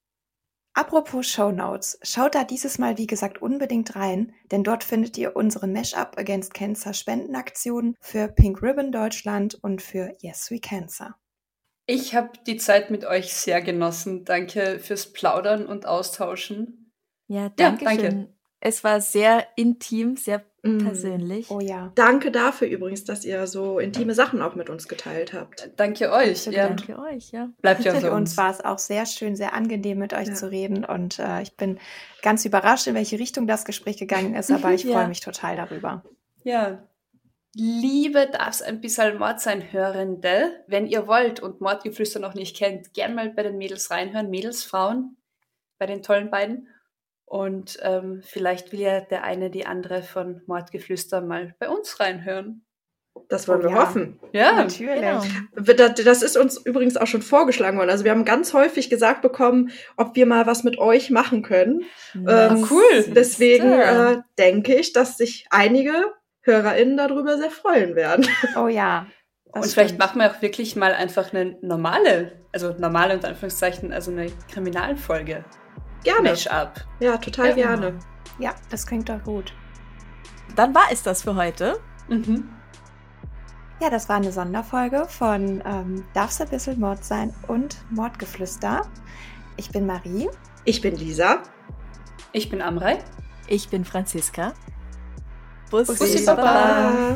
Apropos Show Notes, schaut da dieses Mal wie gesagt unbedingt rein, denn dort findet ihr unsere Mash Up Against Cancer Spendenaktionen für Pink Ribbon Deutschland und für Yes We Cancer. Ich habe die Zeit mit euch sehr genossen. Danke fürs Plaudern und Austauschen. Ja, danke, Ja, danke. schön. Es war sehr intim, sehr Mm. persönlich. Oh ja. Danke dafür übrigens, dass ihr so intime Sachen auch mit uns geteilt habt. Danke euch. Bitte, Ja, Danke euch, ja. bleibt ja Für unter uns uns. war es auch sehr schön, sehr angenehm mit euch Ja. zu reden und äh, ich bin ganz überrascht, in welche Richtung das Gespräch gegangen ist, aber *laughs* ich Ja. freue mich total darüber. Ja. Liebe darf's ein bisschen Mord sein Hörende. Wenn ihr wollt und Mordgeflüster noch nicht kennt, gern mal bei den Mädels reinhören. Mädels, Frauen, bei den tollen beiden. Und ähm, vielleicht will ja der eine die andere von Mordgeflüster mal bei uns reinhören. Das wollen Oh wir ja. hoffen. Ja, Natürlich. Genau. Das ist uns übrigens auch schon vorgeschlagen worden. Also wir haben ganz häufig gesagt bekommen, ob wir mal was mit euch machen können. Ähm, cool. Deswegen äh, denke ich, dass sich einige HörerInnen darüber sehr freuen werden. Oh ja. *laughs* das Und vielleicht stimmt. machen wir auch wirklich mal einfach eine normale, also normale unter Anführungszeichen, also eine Kriminalfolge. Gerne. Mash-up. Ja, total Ja, gerne. Ja, das klingt doch gut. Dann war es das für heute. Mhm. Ja, das war eine Sonderfolge von ähm, Darf's ein bisschen Mord sein und Mordgeflüster. Ich bin Marie. Ich bin Lisa. Ich bin Amrei. Ich bin Franziska. Pussy, Pussy papá.